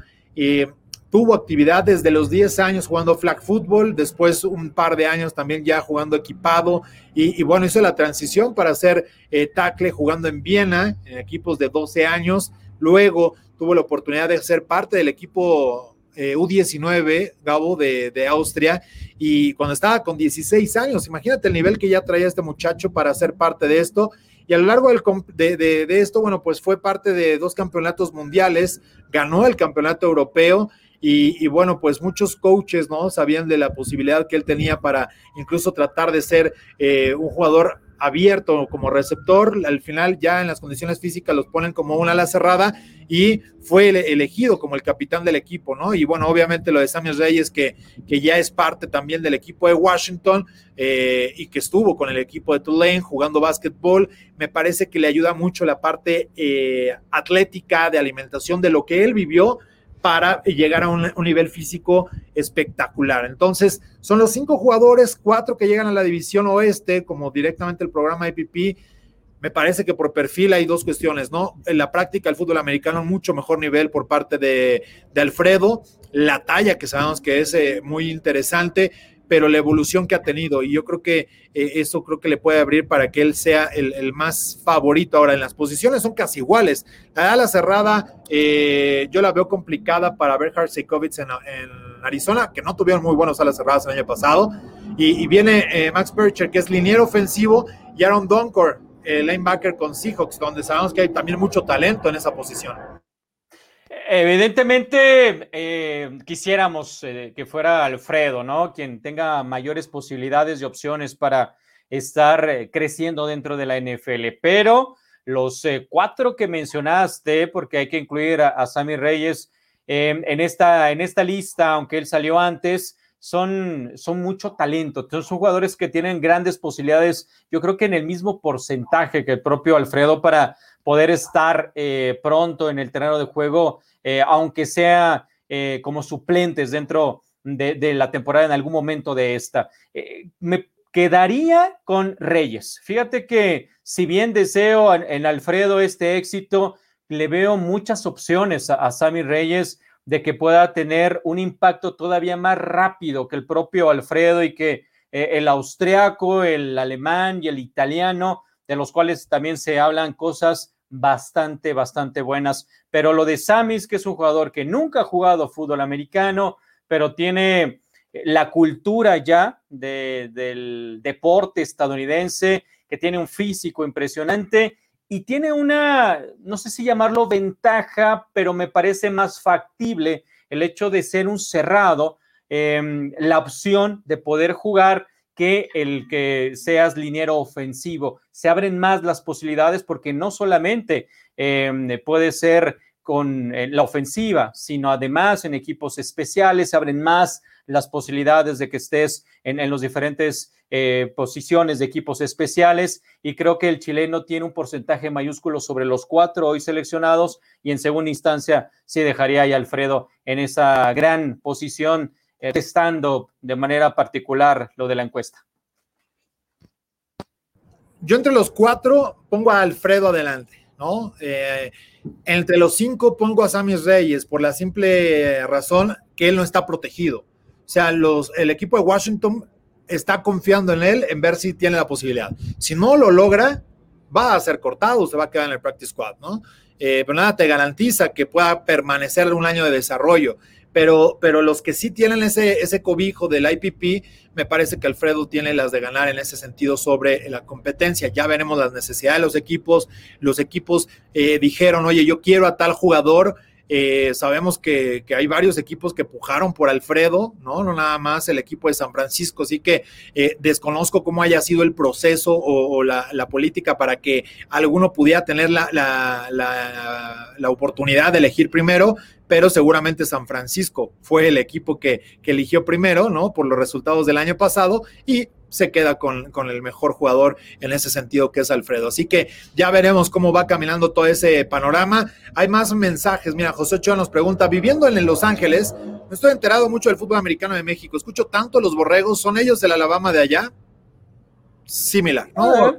[SPEAKER 2] tuvo actividad desde los 10 años jugando flag football, después un par de años también ya jugando equipado y, bueno, hizo la transición para ser eh, tackle jugando en Viena, en equipos de 12 años, luego tuvo la oportunidad de ser parte del equipo eh, U19, Gabo, de, de, Austria, y cuando estaba con 16 años, imagínate el nivel que ya traía este muchacho para ser parte de esto, y a lo largo de, de, esto, bueno, pues fue parte de dos campeonatos mundiales, ganó el campeonato europeo y, bueno, pues muchos coaches, ¿no? Sabían de la posibilidad que él tenía para incluso tratar de ser eh, un jugador abierto como receptor. Al final, ya en las condiciones físicas, los ponen como una ala cerrada y fue elegido como el capitán del equipo, ¿no? Y bueno, obviamente lo de Samuel Reyes, que, que ya es parte también del equipo de Washington eh, y que estuvo con el equipo de Tulane jugando básquetbol, me parece que le ayuda mucho la parte eh, atlética de alimentación de lo que él vivió para llegar a un, nivel físico espectacular. Entonces, son los cinco jugadores, cuatro que llegan a la división oeste, como directamente el programa IPP. Me parece que por perfil hay dos cuestiones, ¿no? En la práctica, el fútbol americano, mucho mejor nivel por parte de, Alfredo, la talla que sabemos que es eh, muy interesante, pero la evolución que ha tenido y yo creo que eh, eso creo que le puede abrir para que él sea el, más favorito ahora en las posiciones son casi iguales. La ala cerrada eh, yo la veo complicada para ver Seikovic en, en, Arizona que no tuvieron muy buenas alas cerradas el año pasado. Y, viene eh, Max Percher que es liniero ofensivo y Aaron Donkor linebacker con Seahawks donde sabemos que hay también mucho talento en esa posición
[SPEAKER 3] Evidentemente eh, quisiéramos eh, que fuera Alfredo, ¿no? Quien tenga mayores posibilidades y opciones para estar eh, creciendo dentro de la NFL, pero los cuatro que mencionaste, porque hay que incluir a, Sammy Reyes em, en, esta, en esta lista, aunque él salió antes, son, son mucho talento, son jugadores que tienen grandes posibilidades, yo creo que en el mismo porcentaje que el propio Alfredo para poder estar pronto en el terreno de juego eh, aunque sea eh, como suplentes dentro de, la temporada en algún momento de esta. Eh, me quedaría con Reyes. Fíjate que si bien deseo en, Alfredo este éxito, le veo muchas opciones a, Sammy Reyes de que pueda tener un impacto todavía más rápido que el propio Alfredo y que el austriaco, el alemán y el italiano, de los cuales también se hablan cosas bastante, bastante buenas. Pero lo de Samis, que es un jugador que nunca ha jugado fútbol americano, pero tiene eh, la cultura ya del deporte estadounidense, que tiene un físico impresionante y tiene una, no sé si llamarlo ventaja, pero me parece más factible el hecho de ser un cerrado, em, la opción de poder jugar que el que seas liniero ofensivo. Se abren más las posibilidades porque no solamente em, puede ser con eh, la ofensiva, sino además en equipos especiales se abren más las posibilidades de que estés en, en los diferentes eh, posiciones de equipos especiales y creo que el chileno tiene un porcentaje mayúsculo sobre los cuatro hoy seleccionados y en segunda instancia sí dejaría a Alfredo en esa gran posición testando de manera particular lo de la encuesta?
[SPEAKER 2] Yo entre los cuatro pongo a Alfredo adelante, ¿no? Eh, entre los cinco pongo a Sammy Reyes por la simple razón que él no está protegido. O sea, los, el equipo de Washington está confiando en él en ver si tiene la posibilidad. Si no lo logra, va a ser cortado, se va a quedar en el practice squad, ¿no? Eh, pero nada te garantiza que pueda permanecer un año de desarrollo. Pero, pero los que sí tienen ese, ese cobijo del IPP, me parece que Alfredo tiene las de ganar en ese sentido sobre la competencia. Ya veremos las necesidades de los equipos. Los equipos eh, dijeron, oye, yo quiero a tal jugador, eh, sabemos que, hay varios equipos que pujaron por Alfredo, ¿no? No nada más el equipo de San Francisco, así que eh, desconozco cómo haya sido el proceso o, la, política para que alguno pudiera tener la, la, oportunidad de elegir primero, pero seguramente San Francisco fue el equipo que, que eligió primero, ¿no? Por los resultados del año pasado y se queda con, el mejor jugador en ese sentido que es Alfredo. Así que ya veremos cómo va caminando todo ese panorama. Hay más mensajes. Mira, José Ochoa nos pregunta, viviendo en Los Ángeles, me estoy enterado mucho del fútbol americano de México. Escucho tanto los borregos, ¿son ellos del Alabama de allá? Similar, ¿no?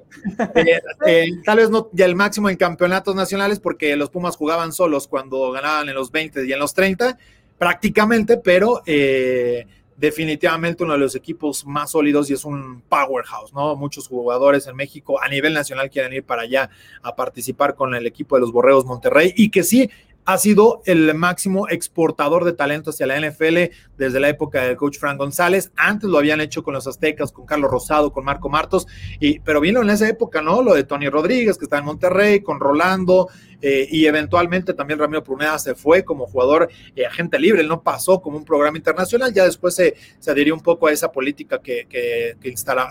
[SPEAKER 2] Eh, eh, tal vez no ya el máximo en campeonatos nacionales porque los Pumas jugaban solos cuando ganaban en los 20 y en los 30, prácticamente, pero eh, definitivamente uno de los equipos más sólidos y es un powerhouse, ¿no? Muchos jugadores en México a nivel nacional quieren ir para allá a participar con el equipo de los Borreos Monterrey y que sí, ha sido el máximo exportador de talento hacia la NFL desde la época del coach Frank González. Antes lo habían hecho con los Aztecas, con Carlos Rosado, con Marco Martos, y, pero vino en esa época, ¿no? Lo de Tony Rodríguez, que está en Monterrey, con Rolando, eh, y eventualmente también Ramiro Pruneda se fue como jugador eh, agente libre, él no pasó como un programa internacional, ya después se, se adhirió un poco a esa política que, que,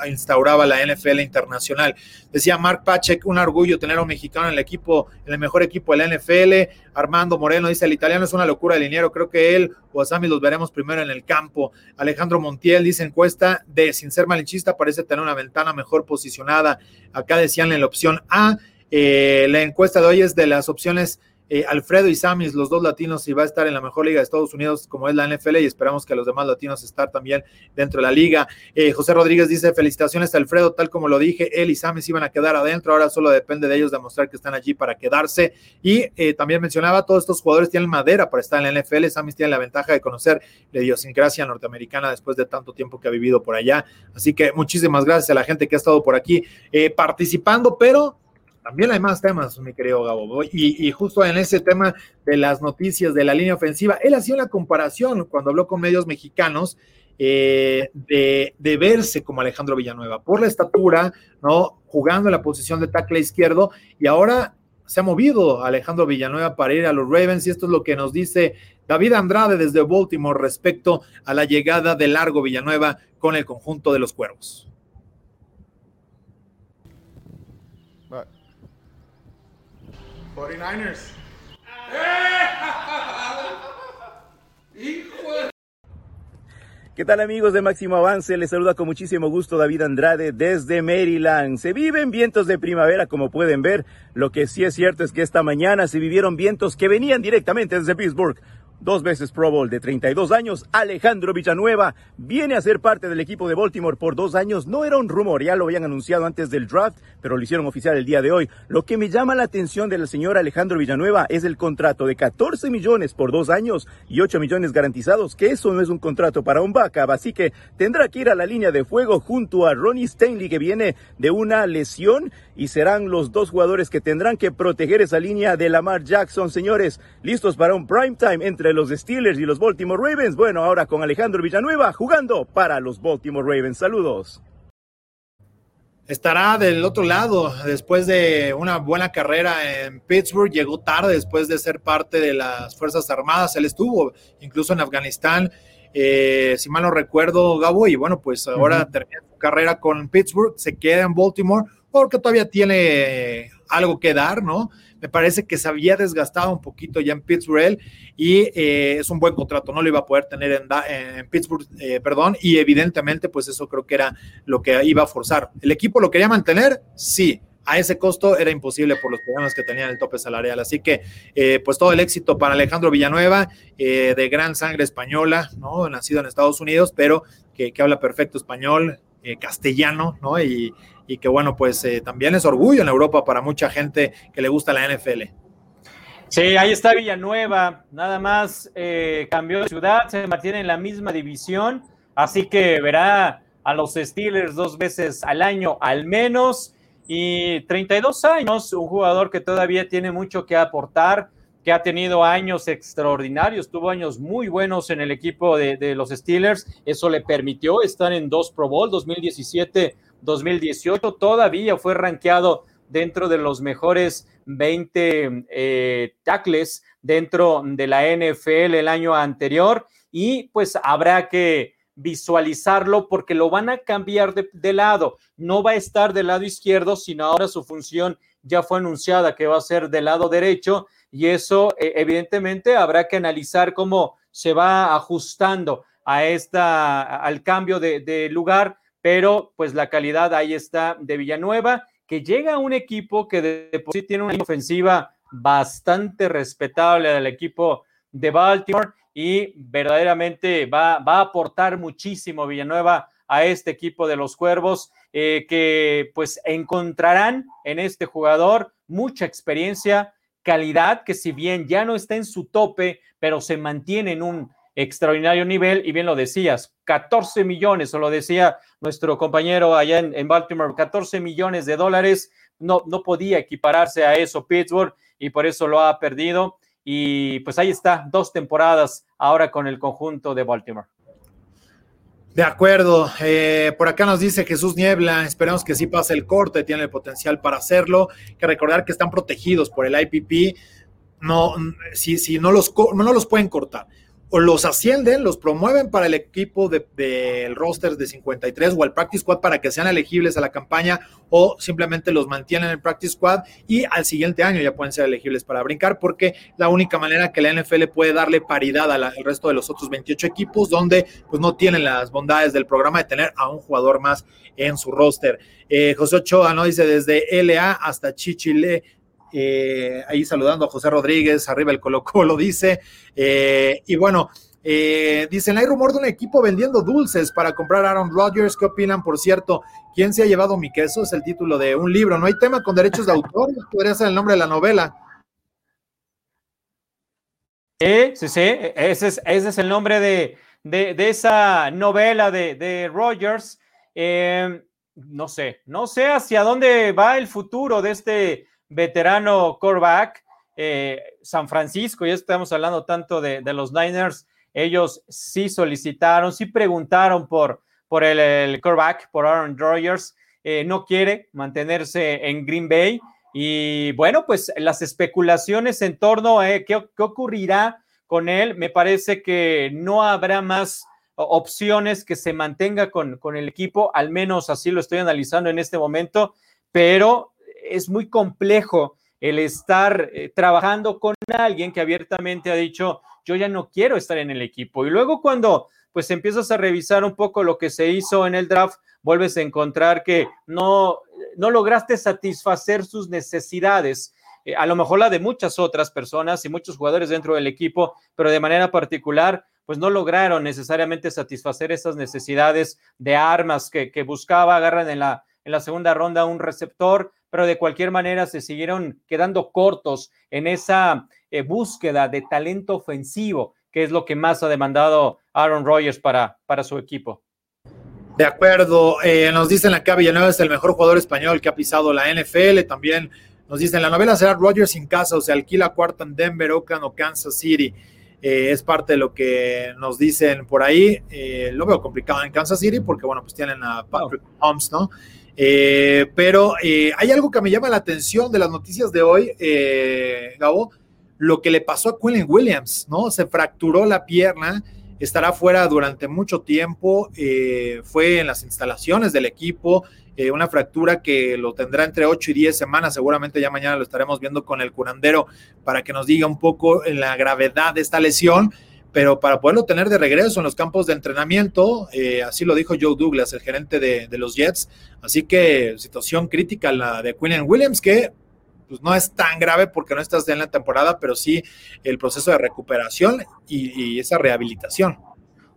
[SPEAKER 2] instauraba la NFL internacional. Decía Mark Pachek, un orgullo tener a un mexicano en el equipo, en el mejor equipo de la NFL. Armando Moreno dice, el italiano es una locura de liniero, creo que él o Asami los veremos primero en el campo. Alejandro Montiel dice encuesta de, sin ser malinchista, parece tener una ventana mejor posicionada. Acá decían en la opción A, eh, la encuesta de hoy es de las opciones eh, Alfredo y Samis, los dos latinos, y va a estar en la mejor liga de Estados Unidos como es la NFL y esperamos que los demás latinos estén también dentro de la liga. Eh, José Rodríguez dice, felicitaciones a Alfredo, tal como lo dije, él y Samis iban a quedar adentro, ahora solo depende de ellos demostrar que están allí para quedarse. Y también mencionaba, todos estos jugadores tienen madera para estar en la NFL, Samis tiene la ventaja de conocer la idiosincrasia norteamericana después de tanto tiempo que ha vivido por allá. Así que muchísimas gracias a la gente que ha estado por aquí participando, pero también hay más temas, mi querido Gabo. Y, justo en ese tema de las noticias de la línea ofensiva, él hacía una comparación cuando habló con medios mexicanos eh, de, verse como Alejandro Villanueva por la estatura, ¿no? Jugando en la posición de tackle izquierdo y ahora se ha movido Alejandro Villanueva para ir a los Ravens y esto es lo que nos dice David Andrade desde Baltimore respecto a la llegada de Largo Villanueva con el conjunto de los Cuervos.
[SPEAKER 5] ¿Qué tal amigos de Máximo Avance? Les saluda con muchísimo gusto David Andrade desde Maryland. Se viven vientos de primavera como pueden ver. Lo que sí es cierto es que esta mañana se vivieron vientos que venían directamente desde Pittsburgh dos veces Pro Bowl de 32 años, Alejandro Villanueva, viene a ser parte del equipo de Baltimore por dos años. No era un rumor, ya lo habían anunciado antes del draft, pero lo hicieron oficial el día de hoy. Lo que me llama la atención del señor Alejandro Villanueva es el contrato de 14 millones por dos años y 8 millones garantizados, que eso no es un contrato para un backup, así que tendrá que ir a la línea de fuego junto a Ronnie Stanley, que viene de una lesión, y serán los dos jugadores que tendrán que proteger esa línea de Lamar Jackson. Señores, listos para un prime time entre los Steelers y los Baltimore Ravens. Bueno, ahora con Alejandro Villanueva jugando para los Baltimore Ravens. Saludos.
[SPEAKER 2] Estará del otro lado después de una buena carrera en Pittsburgh. Llegó tarde después de ser parte de las Fuerzas Armadas. Él estuvo incluso en Afganistán, eh, si mal no recuerdo, Gabo. Y bueno, pues ahora termina su carrera con Pittsburgh. Se queda en Baltimore porque todavía tiene algo que dar, ¿no? Me parece que se había desgastado un poquito ya en Pittsburgh y eh, es un buen contrato, no lo iba a poder tener en, Pittsburgh, eh, perdón, y evidentemente pues eso creo que era lo que iba a forzar. ¿El equipo lo quería mantener? Sí. A ese costo era imposible por los problemas que tenía en el tope salarial. Así que, eh, pues todo el éxito para Alejandro Villanueva, de gran sangre española, ¿no? Nacido en Estados Unidos, pero que habla perfecto español, castellano, ¿no? Y, y que bueno, pues eh, también es orgullo en Europa para mucha gente que le gusta la NFL.
[SPEAKER 3] Sí, ahí está Villanueva, nada más eh, cambió de ciudad, se mantiene en la misma división, así que verá a los Steelers dos veces al año al menos. Y 32 años, un jugador que todavía tiene mucho que aportar, que ha tenido años extraordinarios, tuvo años muy buenos en el equipo de, los Steelers. Eso le permitió estar en dos Pro Bowl, 2017, 2018. Todavía fue rankeado dentro de los mejores 20 eh, tackles dentro de la NFL el año anterior. Y pues habrá que visualizarlo porque lo van a cambiar de, lado. No va a estar del lado izquierdo, sino ahora su función ya fue anunciada que va a ser del lado derecho y eso e, evidentemente habrá que analizar cómo se va ajustando a esta, al cambio de, lugar, pero pues la calidad ahí está de Villanueva, que llega a un equipo que de por sí tiene una ofensiva bastante respetable del equipo de Baltimore y verdaderamente va, va a aportar muchísimo Villanueva a este equipo de los Cuervos, eh, que pues encontrarán en este jugador mucha experiencia, calidad, que si bien ya no está en su tope, pero se mantiene en un extraordinario nivel, y bien lo decías, 14 millones, o lo decía nuestro compañero allá en, en Baltimore, 14 millones de dólares, no, no podía equipararse a eso Pittsburgh, y por eso lo ha perdido. Y pues ahí está, dos temporadas ahora con el conjunto de Baltimore.
[SPEAKER 2] De acuerdo, eh, por acá nos dice Jesús Niebla, esperemos que sí pase el corte, tiene el potencial para hacerlo, que recordar que están protegidos por el IPP, no, si, si no, los, no los pueden cortar o los ascienden, los promueven para el equipo del de, roster de 53 o al practice squad para que sean elegibles a la campaña o simplemente los mantienen en el practice squad y al siguiente año ya pueden ser elegibles para brincar porque la única manera que la NFL puede darle paridad al resto de los otros 28 equipos donde pues no tienen las bondades del programa de tener a un jugador más en su roster. Eh, José Ochoa no dice desde LA hasta Chichile eh, ahí saludando a José Rodríguez, arriba el Colo Colo dice, eh, y bueno, eh, dicen, hay rumor de un equipo vendiendo dulces para comprar a Aaron Rodgers, ¿qué opinan? Por cierto, ¿quién se ha llevado mi queso? Es el título de un libro, no hay tema con derechos de autor, podría ser el nombre de la novela.
[SPEAKER 3] Sí, sí, sí, ese es, ese es el nombre de, esa novela de, de Rogers. no sé, no sé hacia dónde va el futuro de este veterano coreback. Eh, San Francisco, ya estamos hablando tanto de, los Niners, ellos sí solicitaron, sí preguntaron por, por el, el por Aaron Rodgers, eh, no quiere mantenerse en Green Bay. Y bueno, pues las especulaciones en torno a qué, ocurrirá con él, me parece que no habrá más opciones que se mantenga con, con el equipo, al menos así lo estoy analizando en este momento, pero es muy complejo el estar eh, trabajando con alguien que abiertamente ha dicho, yo ya no quiero estar en el equipo. Y luego cuando pues empiezas a revisar un poco lo que se hizo en el draft, vuelves a encontrar que no, no lograste satisfacer sus necesidades. Eh, a lo mejor la de muchas otras personas y muchos jugadores dentro del equipo, pero de manera particular, pues no lograron necesariamente satisfacer esas necesidades de armas que, buscaba, agarran en la, en la segunda ronda un receptor, pero de cualquier manera se siguieron quedando cortos en esa eh, búsqueda de talento ofensivo, que es lo que más ha demandado Aaron Rodgers para, para su equipo.
[SPEAKER 2] De acuerdo, eh, nos dicen acá Villanueva es el mejor jugador español que ha pisado la NFL, también nos dicen la novela será Rodgers sin casa, o sea, alquila cuarto en Denver, Oakland o Kansas City. Eh, es parte de lo que nos dicen por ahí. lo veo complicado en Kansas City porque, bueno, pues tienen a Patrick Holmes, ¿no? Eh, pero eh, hay algo que me llama la atención de las noticias de hoy, eh, Gabo, lo que le pasó a Quillen Williams, ¿no? Se fracturó la pierna, estará fuera durante mucho tiempo, fue en las instalaciones del equipo, una fractura que lo tendrá entre 8 y 10 semanas, seguramente ya mañana lo estaremos viendo con el curandero para que nos diga un poco la gravedad de esta lesión pero para poderlo tener de regreso en los campos de entrenamiento, eh, así lo dijo Joe Douglas, el gerente de, los Jets. Así que situación crítica la de Quinn Williams, que pues, no es tan grave porque no estás en la temporada, pero sí el proceso de recuperación y, esa rehabilitación.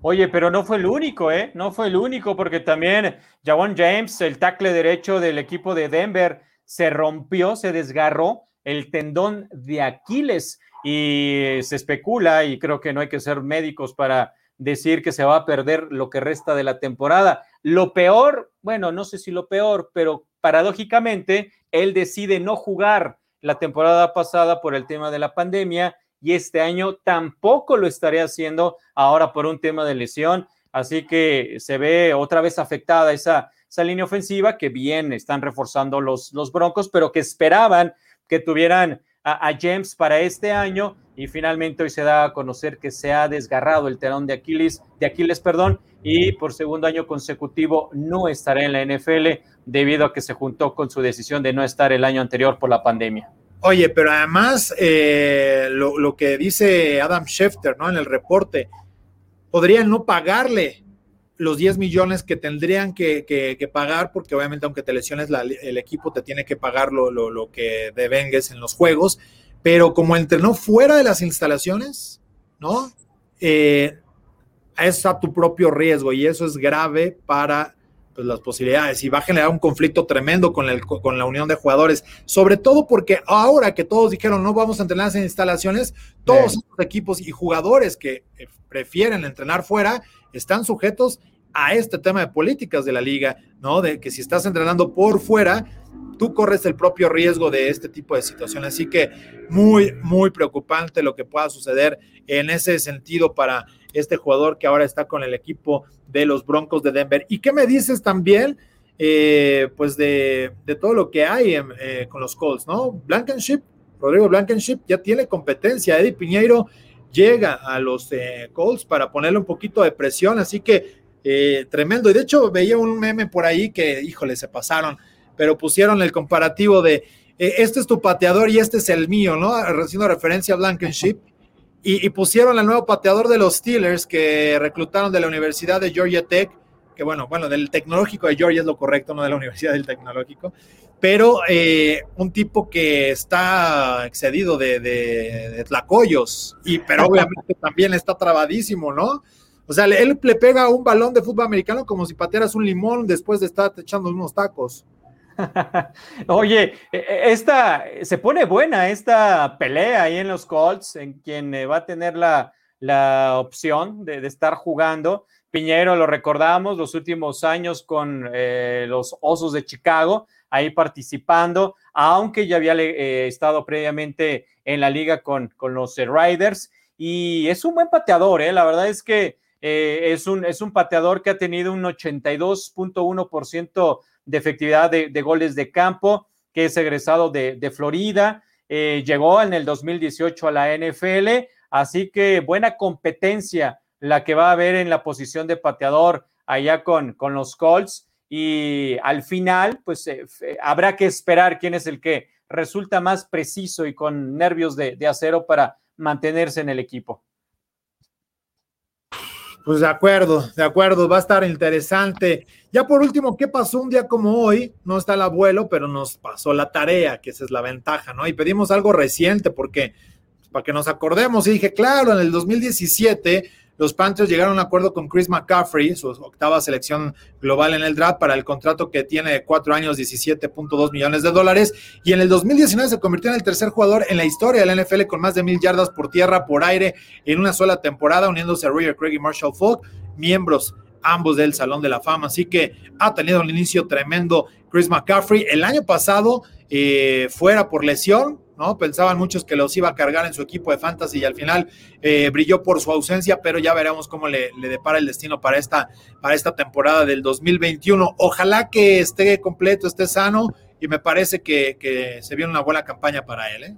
[SPEAKER 3] Oye, pero no fue el único, ¿eh? No fue el único, porque también Jawan James, el tackle derecho del equipo de Denver, se rompió, se desgarró el tendón de Aquiles y se especula, y creo que no hay que ser médicos para decir que se va a perder lo que resta de la temporada. Lo peor, bueno, no sé si lo peor, pero paradójicamente, él decide no jugar la temporada pasada por el tema de la pandemia y este año tampoco lo estaría haciendo ahora por un tema de lesión. Así que se ve otra vez afectada esa, esa línea ofensiva que bien están reforzando los, los Broncos, pero que esperaban que tuvieran a, James para este año y finalmente hoy se da a conocer que se ha desgarrado el telón de Aquiles, de Aquiles, perdón, y por segundo año consecutivo no estará en la NFL debido a que se juntó con su decisión de no estar el año anterior por la pandemia.
[SPEAKER 2] Oye, pero además eh, lo, que dice Adam Schefter, ¿no? En el reporte, podrían no pagarle los 10 millones que tendrían que, pagar, porque obviamente aunque te lesiones, el equipo te tiene que pagar lo, lo, que devengues en los juegos, pero como entrenó fuera de las instalaciones, ¿no? Eh, es a tu propio riesgo y eso es grave para pues, las posibilidades. Y va a generar un conflicto tremendo con, el, con la unión de jugadores, sobre todo porque ahora que todos dijeron no vamos a entrenar en instalaciones, todos los equipos y jugadores que eh, prefieren entrenar fuera están sujetos a este tema de políticas de la liga, ¿no? De que si estás entrenando por fuera, tú corres el propio riesgo de este tipo de situaciones. Así que muy, muy preocupante lo que pueda suceder en ese sentido para este jugador que ahora está con el equipo de los Broncos de Denver. ¿Y qué me dices también? Eh, pues de, todo lo que hay eh, con los Colts, ¿no? Blankenship, Rodrigo Blankenship ya tiene competencia. Eddie Piñeiro llega a los eh, Colts para ponerle un poquito de presión, así que tremendo. Y de hecho veía un meme por ahí que, híjole, se pasaron, pero pusieron el comparativo de este es tu pateador y este es el mío, ¿no? Haciendo referencia a Blankenship. Y, pusieron al nuevo pateador de los Steelers que reclutaron de la Universidad de Georgia Tech, que bueno, bueno, del tecnológico de Georgia es lo correcto, no de la Universidad del Tecnológico, pero eh, un tipo que está excedido de, de, tlacoyos, y, pero obviamente también está trabadísimo, ¿no? O sea, él le pega un balón de fútbol americano como si patearas un limón después de estar echando unos tacos.
[SPEAKER 3] Oye, e, e, esta se pone buena esta pelea ahí en los Colts, en quien eh, va a tener la, opción de, estar jugando. Piñero, lo recordamos, los últimos años con eh, los Osos de Chicago, ahí participando, aunque ya había eh, estado previamente en la liga con, con los Riders. Y es un buen pateador, la verdad es que es, un, es un pateador que ha tenido un 82.1% de efectividad de, goles de campo, que es egresado de, Florida, eh, llegó en el 2018 a la NFL, así que buena competencia la que va a haber en la posición de pateador allá con, con los Colts y al final, pues eh, habrá que esperar quién es el que resulta más preciso y con nervios de acero para mantenerse en el equipo.
[SPEAKER 2] Pues de acuerdo, de acuerdo, va a estar interesante. Ya por último, ¿qué pasó un día como hoy? No está el abuelo, pero nos pasó la tarea, que esa es la ventaja, ¿no? Y pedimos algo reciente porque, pues, para que nos acordemos, y dije, claro, en el 2017 los Panthers llegaron a un acuerdo con Chris McCaffrey, su octava selección global en el draft, para el contrato que tiene de cuatro años, 17.2 millones de dólares. Y en el 2019 se convirtió en el tercer jugador en la historia de la NFL con más de mil yardas por tierra, por aire, en una sola temporada, uniéndose a Roger Craig y Marshall Falk, miembros ambos del Salón de la Fama. Así que ha tenido un inicio tremendo Chris McCaffrey. El año pasado, eh, fuera por lesión, ¿no? Pensaban muchos que los iba a cargar en su equipo de fantasy y al final eh, brilló por su ausencia, pero ya veremos cómo le, depara el destino para esta, para esta temporada del 2021. Ojalá que esté completo, esté sano y me parece que, se viene una buena campaña para él. ¿eh?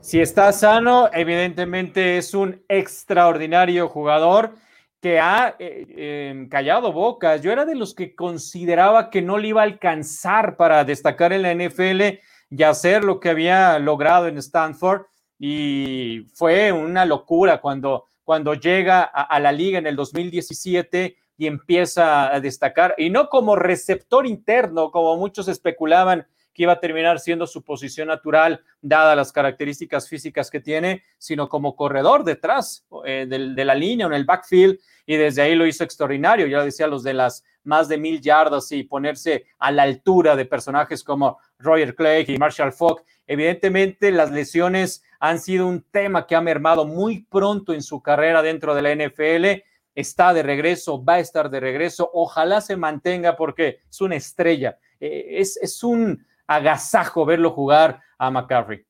[SPEAKER 3] Si está sano, evidentemente es un extraordinario jugador que ha eh, callado bocas. Yo era de los que consideraba que no le iba a alcanzar para destacar en la NFL y hacer lo que había logrado en Stanford. Y fue una locura cuando, cuando llega a, la liga en el 2017 y empieza a destacar, y no como receptor interno, como muchos especulaban que iba a terminar siendo su posición natural, dadas las características físicas que tiene, sino como corredor detrás eh, de, la línea o en el backfield, y desde ahí lo hizo extraordinario. Ya decía los de las más de mil yardas y ponerse a la altura de personajes como Roger Clegg y Marshall Falk. Evidentemente, las lesiones han sido un tema que ha mermado muy pronto en su carrera dentro de la NFL está de regreso, va a estar de regreso, ojalá se mantenga porque es una estrella, eh, es, es un agasajo verlo jugar a McCaffrey.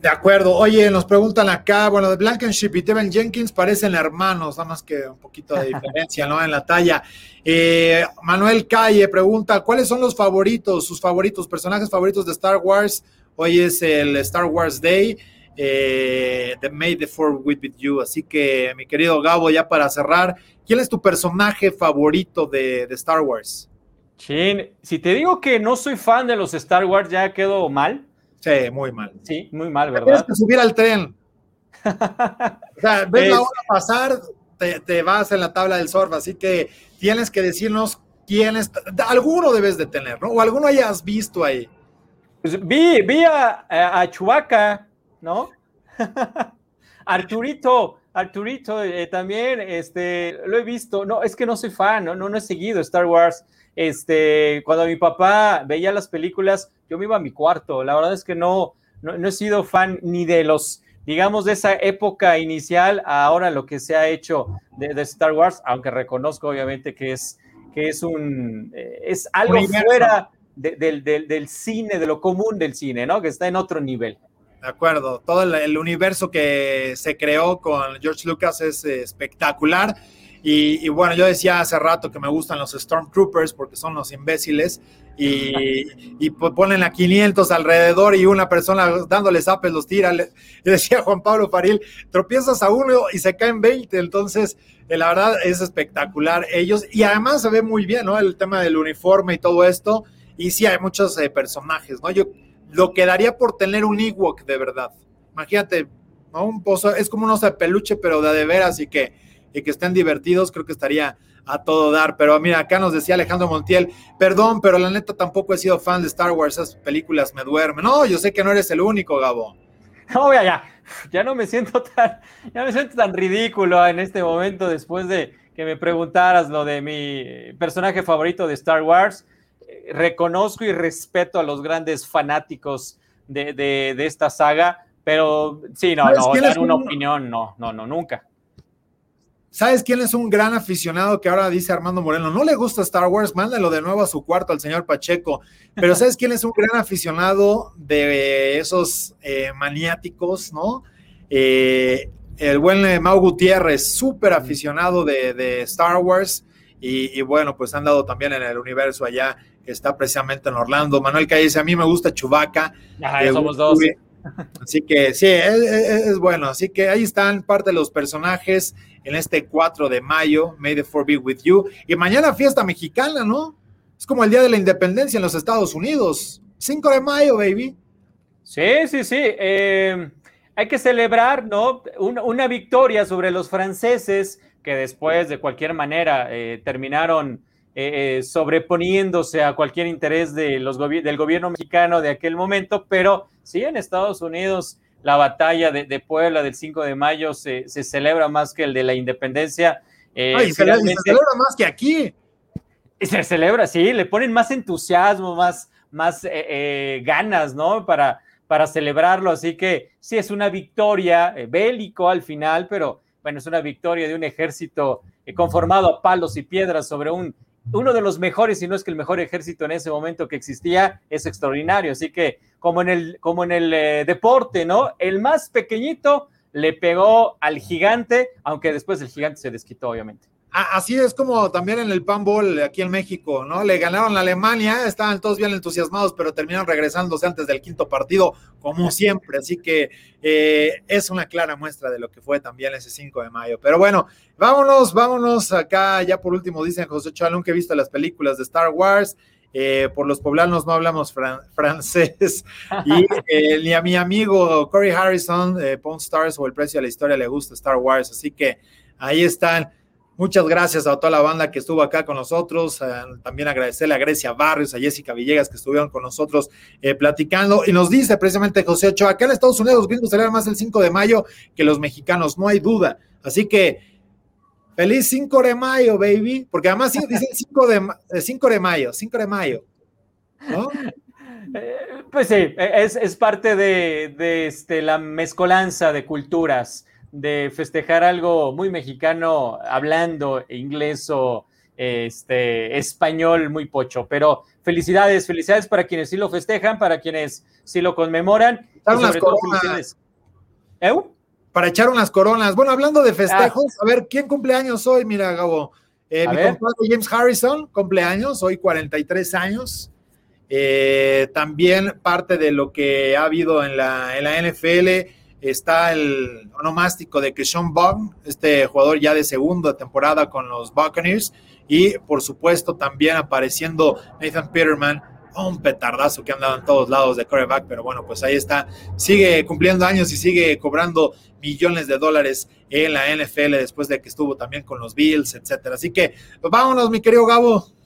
[SPEAKER 2] De acuerdo. Oye, nos preguntan acá, bueno, de Blankenship y Tevin Jenkins parecen hermanos, nada más que un poquito de diferencia, ¿no? En la talla. Eh, Manuel Calle pregunta, ¿cuáles son los favoritos, sus favoritos, personajes favoritos de Star Wars? Hoy es el Star Wars Day, eh, The May the Fourth with you. Así que, mi querido Gabo, ya para cerrar, ¿quién es tu personaje favorito de, de Star Wars?
[SPEAKER 3] Chin, si te digo que no soy fan de los Star Wars, ya quedo mal.
[SPEAKER 2] Sí, muy mal.
[SPEAKER 3] Sí, muy mal, ¿verdad?
[SPEAKER 2] Tienes que subir al tren. o sea, ves la hora pasar, te, vas en la tabla del surf, así que tienes que decirnos quién es, alguno debes de tener, ¿no? O alguno hayas visto ahí.
[SPEAKER 3] Pues vi, vi a, a, Chubaca, ¿no? Arturito, Arturito eh, también, este, lo he visto, no, es que no soy fan, no, no, no he seguido Star Wars, este, cuando mi papá veía las películas, yo me iba a mi cuarto. La verdad es que no, no, he sido fan ni de los, digamos, de esa época inicial a ahora lo que se ha hecho de, Star Wars, aunque reconozco obviamente que es, que es un, eh, es algo fuera del, cine, de lo común del cine, ¿no? Que está en otro nivel.
[SPEAKER 2] De acuerdo, todo el, universo que se creó con George Lucas es eh, espectacular y, bueno, yo decía hace rato que me gustan los Stormtroopers porque son los imbéciles y, ponen a 500 alrededor y una persona dándole zapes los tira. Le, decía Juan Pablo Faril, tropiezas a uno y se caen 20. Entonces, eh, la verdad es espectacular ellos y además se ve muy bien, ¿no? El tema del uniforme y todo esto. Y sí, hay muchos eh, personajes, ¿no? Yo lo quedaría por tener un Ewok de verdad. Imagínate, ¿no? Un pozo, es como un oso de peluche, pero de, de veras y que y que estén divertidos, creo que estaría a todo dar. Pero mira, acá nos decía Alejandro Montiel, perdón, pero la neta tampoco he sido fan de Star Wars, esas películas me duermen. No, yo sé que no eres el único, Gabo.
[SPEAKER 3] No, ya, ya, ya no me siento tan, ya me siento tan ridículo en este momento después de que me preguntaras lo de mi personaje favorito de Star Wars. Reconozco y respeto a los grandes fanáticos de, de, esta saga, pero sí, no, no, dar una opinión, no, no, no, nunca.
[SPEAKER 2] ¿Sabes quién es un gran aficionado que ahora dice Armando Moreno? No le gusta Star Wars, mándalo de nuevo a su cuarto al señor Pacheco. Pero ¿sabes quién es un gran aficionado de esos eh, maniáticos, no? Eh, el buen eh, Mau Gutiérrez, súper aficionado de, Star Wars. Y, bueno, pues han dado también en el universo allá, que está precisamente en Orlando. Manuel Calle dice, a mí me gusta Chubaca.
[SPEAKER 3] Ajá, somos dos.
[SPEAKER 2] Así que sí, es, bueno. Así que ahí están parte de los personajes en este 4 de mayo, May the 4 be with you. Y mañana fiesta mexicana, ¿no? Es como el Día de la Independencia en los Estados Unidos. 5 de mayo, baby.
[SPEAKER 3] Sí, sí, sí. Eh, hay que celebrar, ¿no? Una, victoria sobre los franceses que después, de cualquier manera, eh, terminaron eh, sobreponiéndose a cualquier interés de los del gobierno mexicano de aquel momento, pero sí en Estados Unidos la batalla de, Puebla del 5 de mayo se, celebra más que el de la independencia.
[SPEAKER 2] Eh, se, celebra más que aquí.
[SPEAKER 3] Se celebra, sí, le ponen más entusiasmo, más, más eh, eh, ganas, ¿no? Para, para celebrarlo. Así que sí, es una victoria bélico al final, pero bueno, es una victoria de un ejército conformado a palos y piedras sobre un uno de los mejores, si no es que el mejor ejército en ese momento que existía, es extraordinario. Así que, como en el, como en el eh, deporte, ¿no? El más pequeñito le pegó al gigante, aunque después el gigante se desquitó, obviamente.
[SPEAKER 2] Así es como también en el panball aquí en México, ¿no? Le ganaron a Alemania, estaban todos bien entusiasmados, pero terminaron regresándose antes del quinto partido, como siempre. Así que eh, es una clara muestra de lo que fue también ese 5 de mayo. Pero bueno, vámonos, vámonos acá. Ya por último, dicen José Chalón que he visto las películas de Star Wars. Eh, por los poblanos no hablamos francés. Y eh, ni a mi amigo Corey Harrison, eh, Pawn Stars o El Precio de la Historia le gusta Star Wars. Así que ahí están. Muchas gracias a toda la banda que estuvo acá con nosotros. también agradecerle a Grecia Barrios, a Jessica Villegas que estuvieron con nosotros platicando. Y nos dice precisamente José Ochoa, acá en Estados Unidos los gringos más el 5 de mayo que los mexicanos, no hay duda. Así que Feliz 5 de mayo, baby, porque además dicen 5 de, 5 de mayo, 5 de mayo.
[SPEAKER 3] Eh, pues sí, es, es parte de, de este, la mezcolanza de culturas de festejar algo muy mexicano hablando inglés o este, español muy pocho. Pero felicidades, felicidades para quienes sí lo festejan, para quienes sí lo conmemoran.
[SPEAKER 2] Y sobre todo felicidades. Para echar unas coronas. Bueno, hablando de festejos, ah. a ver, ¿quién cumple años hoy? Mira, Gabo. Eh, mi compadre James Harrison cumpleaños, hoy 43 años. Eh, también parte de lo que ha habido en la, en la NFL está el onomástico de Sean Bond, este jugador ya de segunda temporada con los Buccaneers, y por supuesto también apareciendo Nathan Peterman, un petardazo que han dado en todos lados de coreback, pero bueno, pues ahí está, sigue cumpliendo años y sigue cobrando millones de dólares en la NFL después de que estuvo también con los Bills, etcétera. Así que pues vámonos, mi querido Gabo.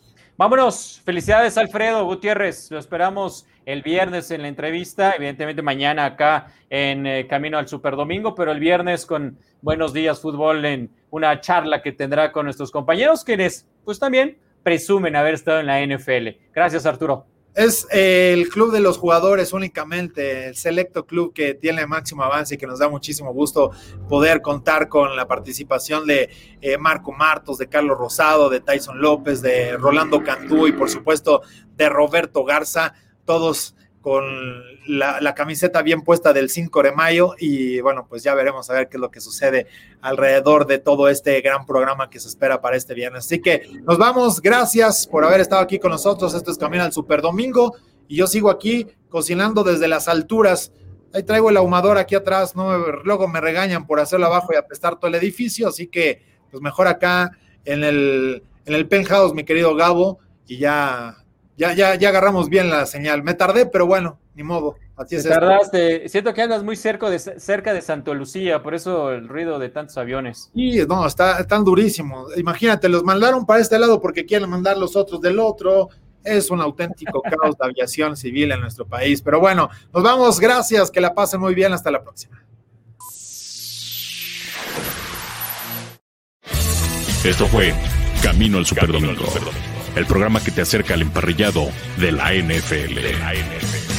[SPEAKER 3] Vámonos, felicidades Alfredo Gutiérrez, lo esperamos el viernes en la entrevista, evidentemente mañana acá en eh, Camino al Super Domingo, pero el viernes con Buenos Días Fútbol en una charla que tendrá con nuestros compañeros, quienes pues también presumen haber estado en la NFL. Gracias Arturo.
[SPEAKER 2] Es eh, el club de los jugadores únicamente, el selecto club que tiene máximo avance y que nos da muchísimo gusto poder contar con la participación de eh, Marco Martos, de Carlos Rosado, de Tyson López, de Rolando Cantú y por supuesto de Roberto Garza, todos con la, camiseta bien puesta del 5 de mayo y bueno, pues ya veremos a ver qué es lo que sucede alrededor de todo este gran programa que se espera para este viernes. Así que nos vamos, gracias por haber estado aquí con nosotros, esto es Camino al Super Domingo y yo sigo aquí cocinando desde las alturas. Ahí traigo el ahumador aquí atrás, no luego me regañan por hacerlo abajo y apestar todo el edificio, así que pues mejor acá en el, en el penthouse, mi querido Gabo, y ya ya, ya, ya agarramos bien la señal. Me tardé, pero bueno, ni modo.
[SPEAKER 3] Así es tardaste. Siento que andas muy cerca de, cerca de Santo Lucía, por eso el ruido de tantos aviones.
[SPEAKER 2] Sí, no, está tan durísimo. Imagínate, los mandaron para este lado porque quieren mandar los otros del otro. Es un auténtico caos de aviación civil en nuestro país. Pero bueno, nos vamos. Gracias, que la pasen muy bien. Hasta la próxima.
[SPEAKER 1] Esto fue Camino al Superdomingo el programa que te acerca al emparrillado de la NFL.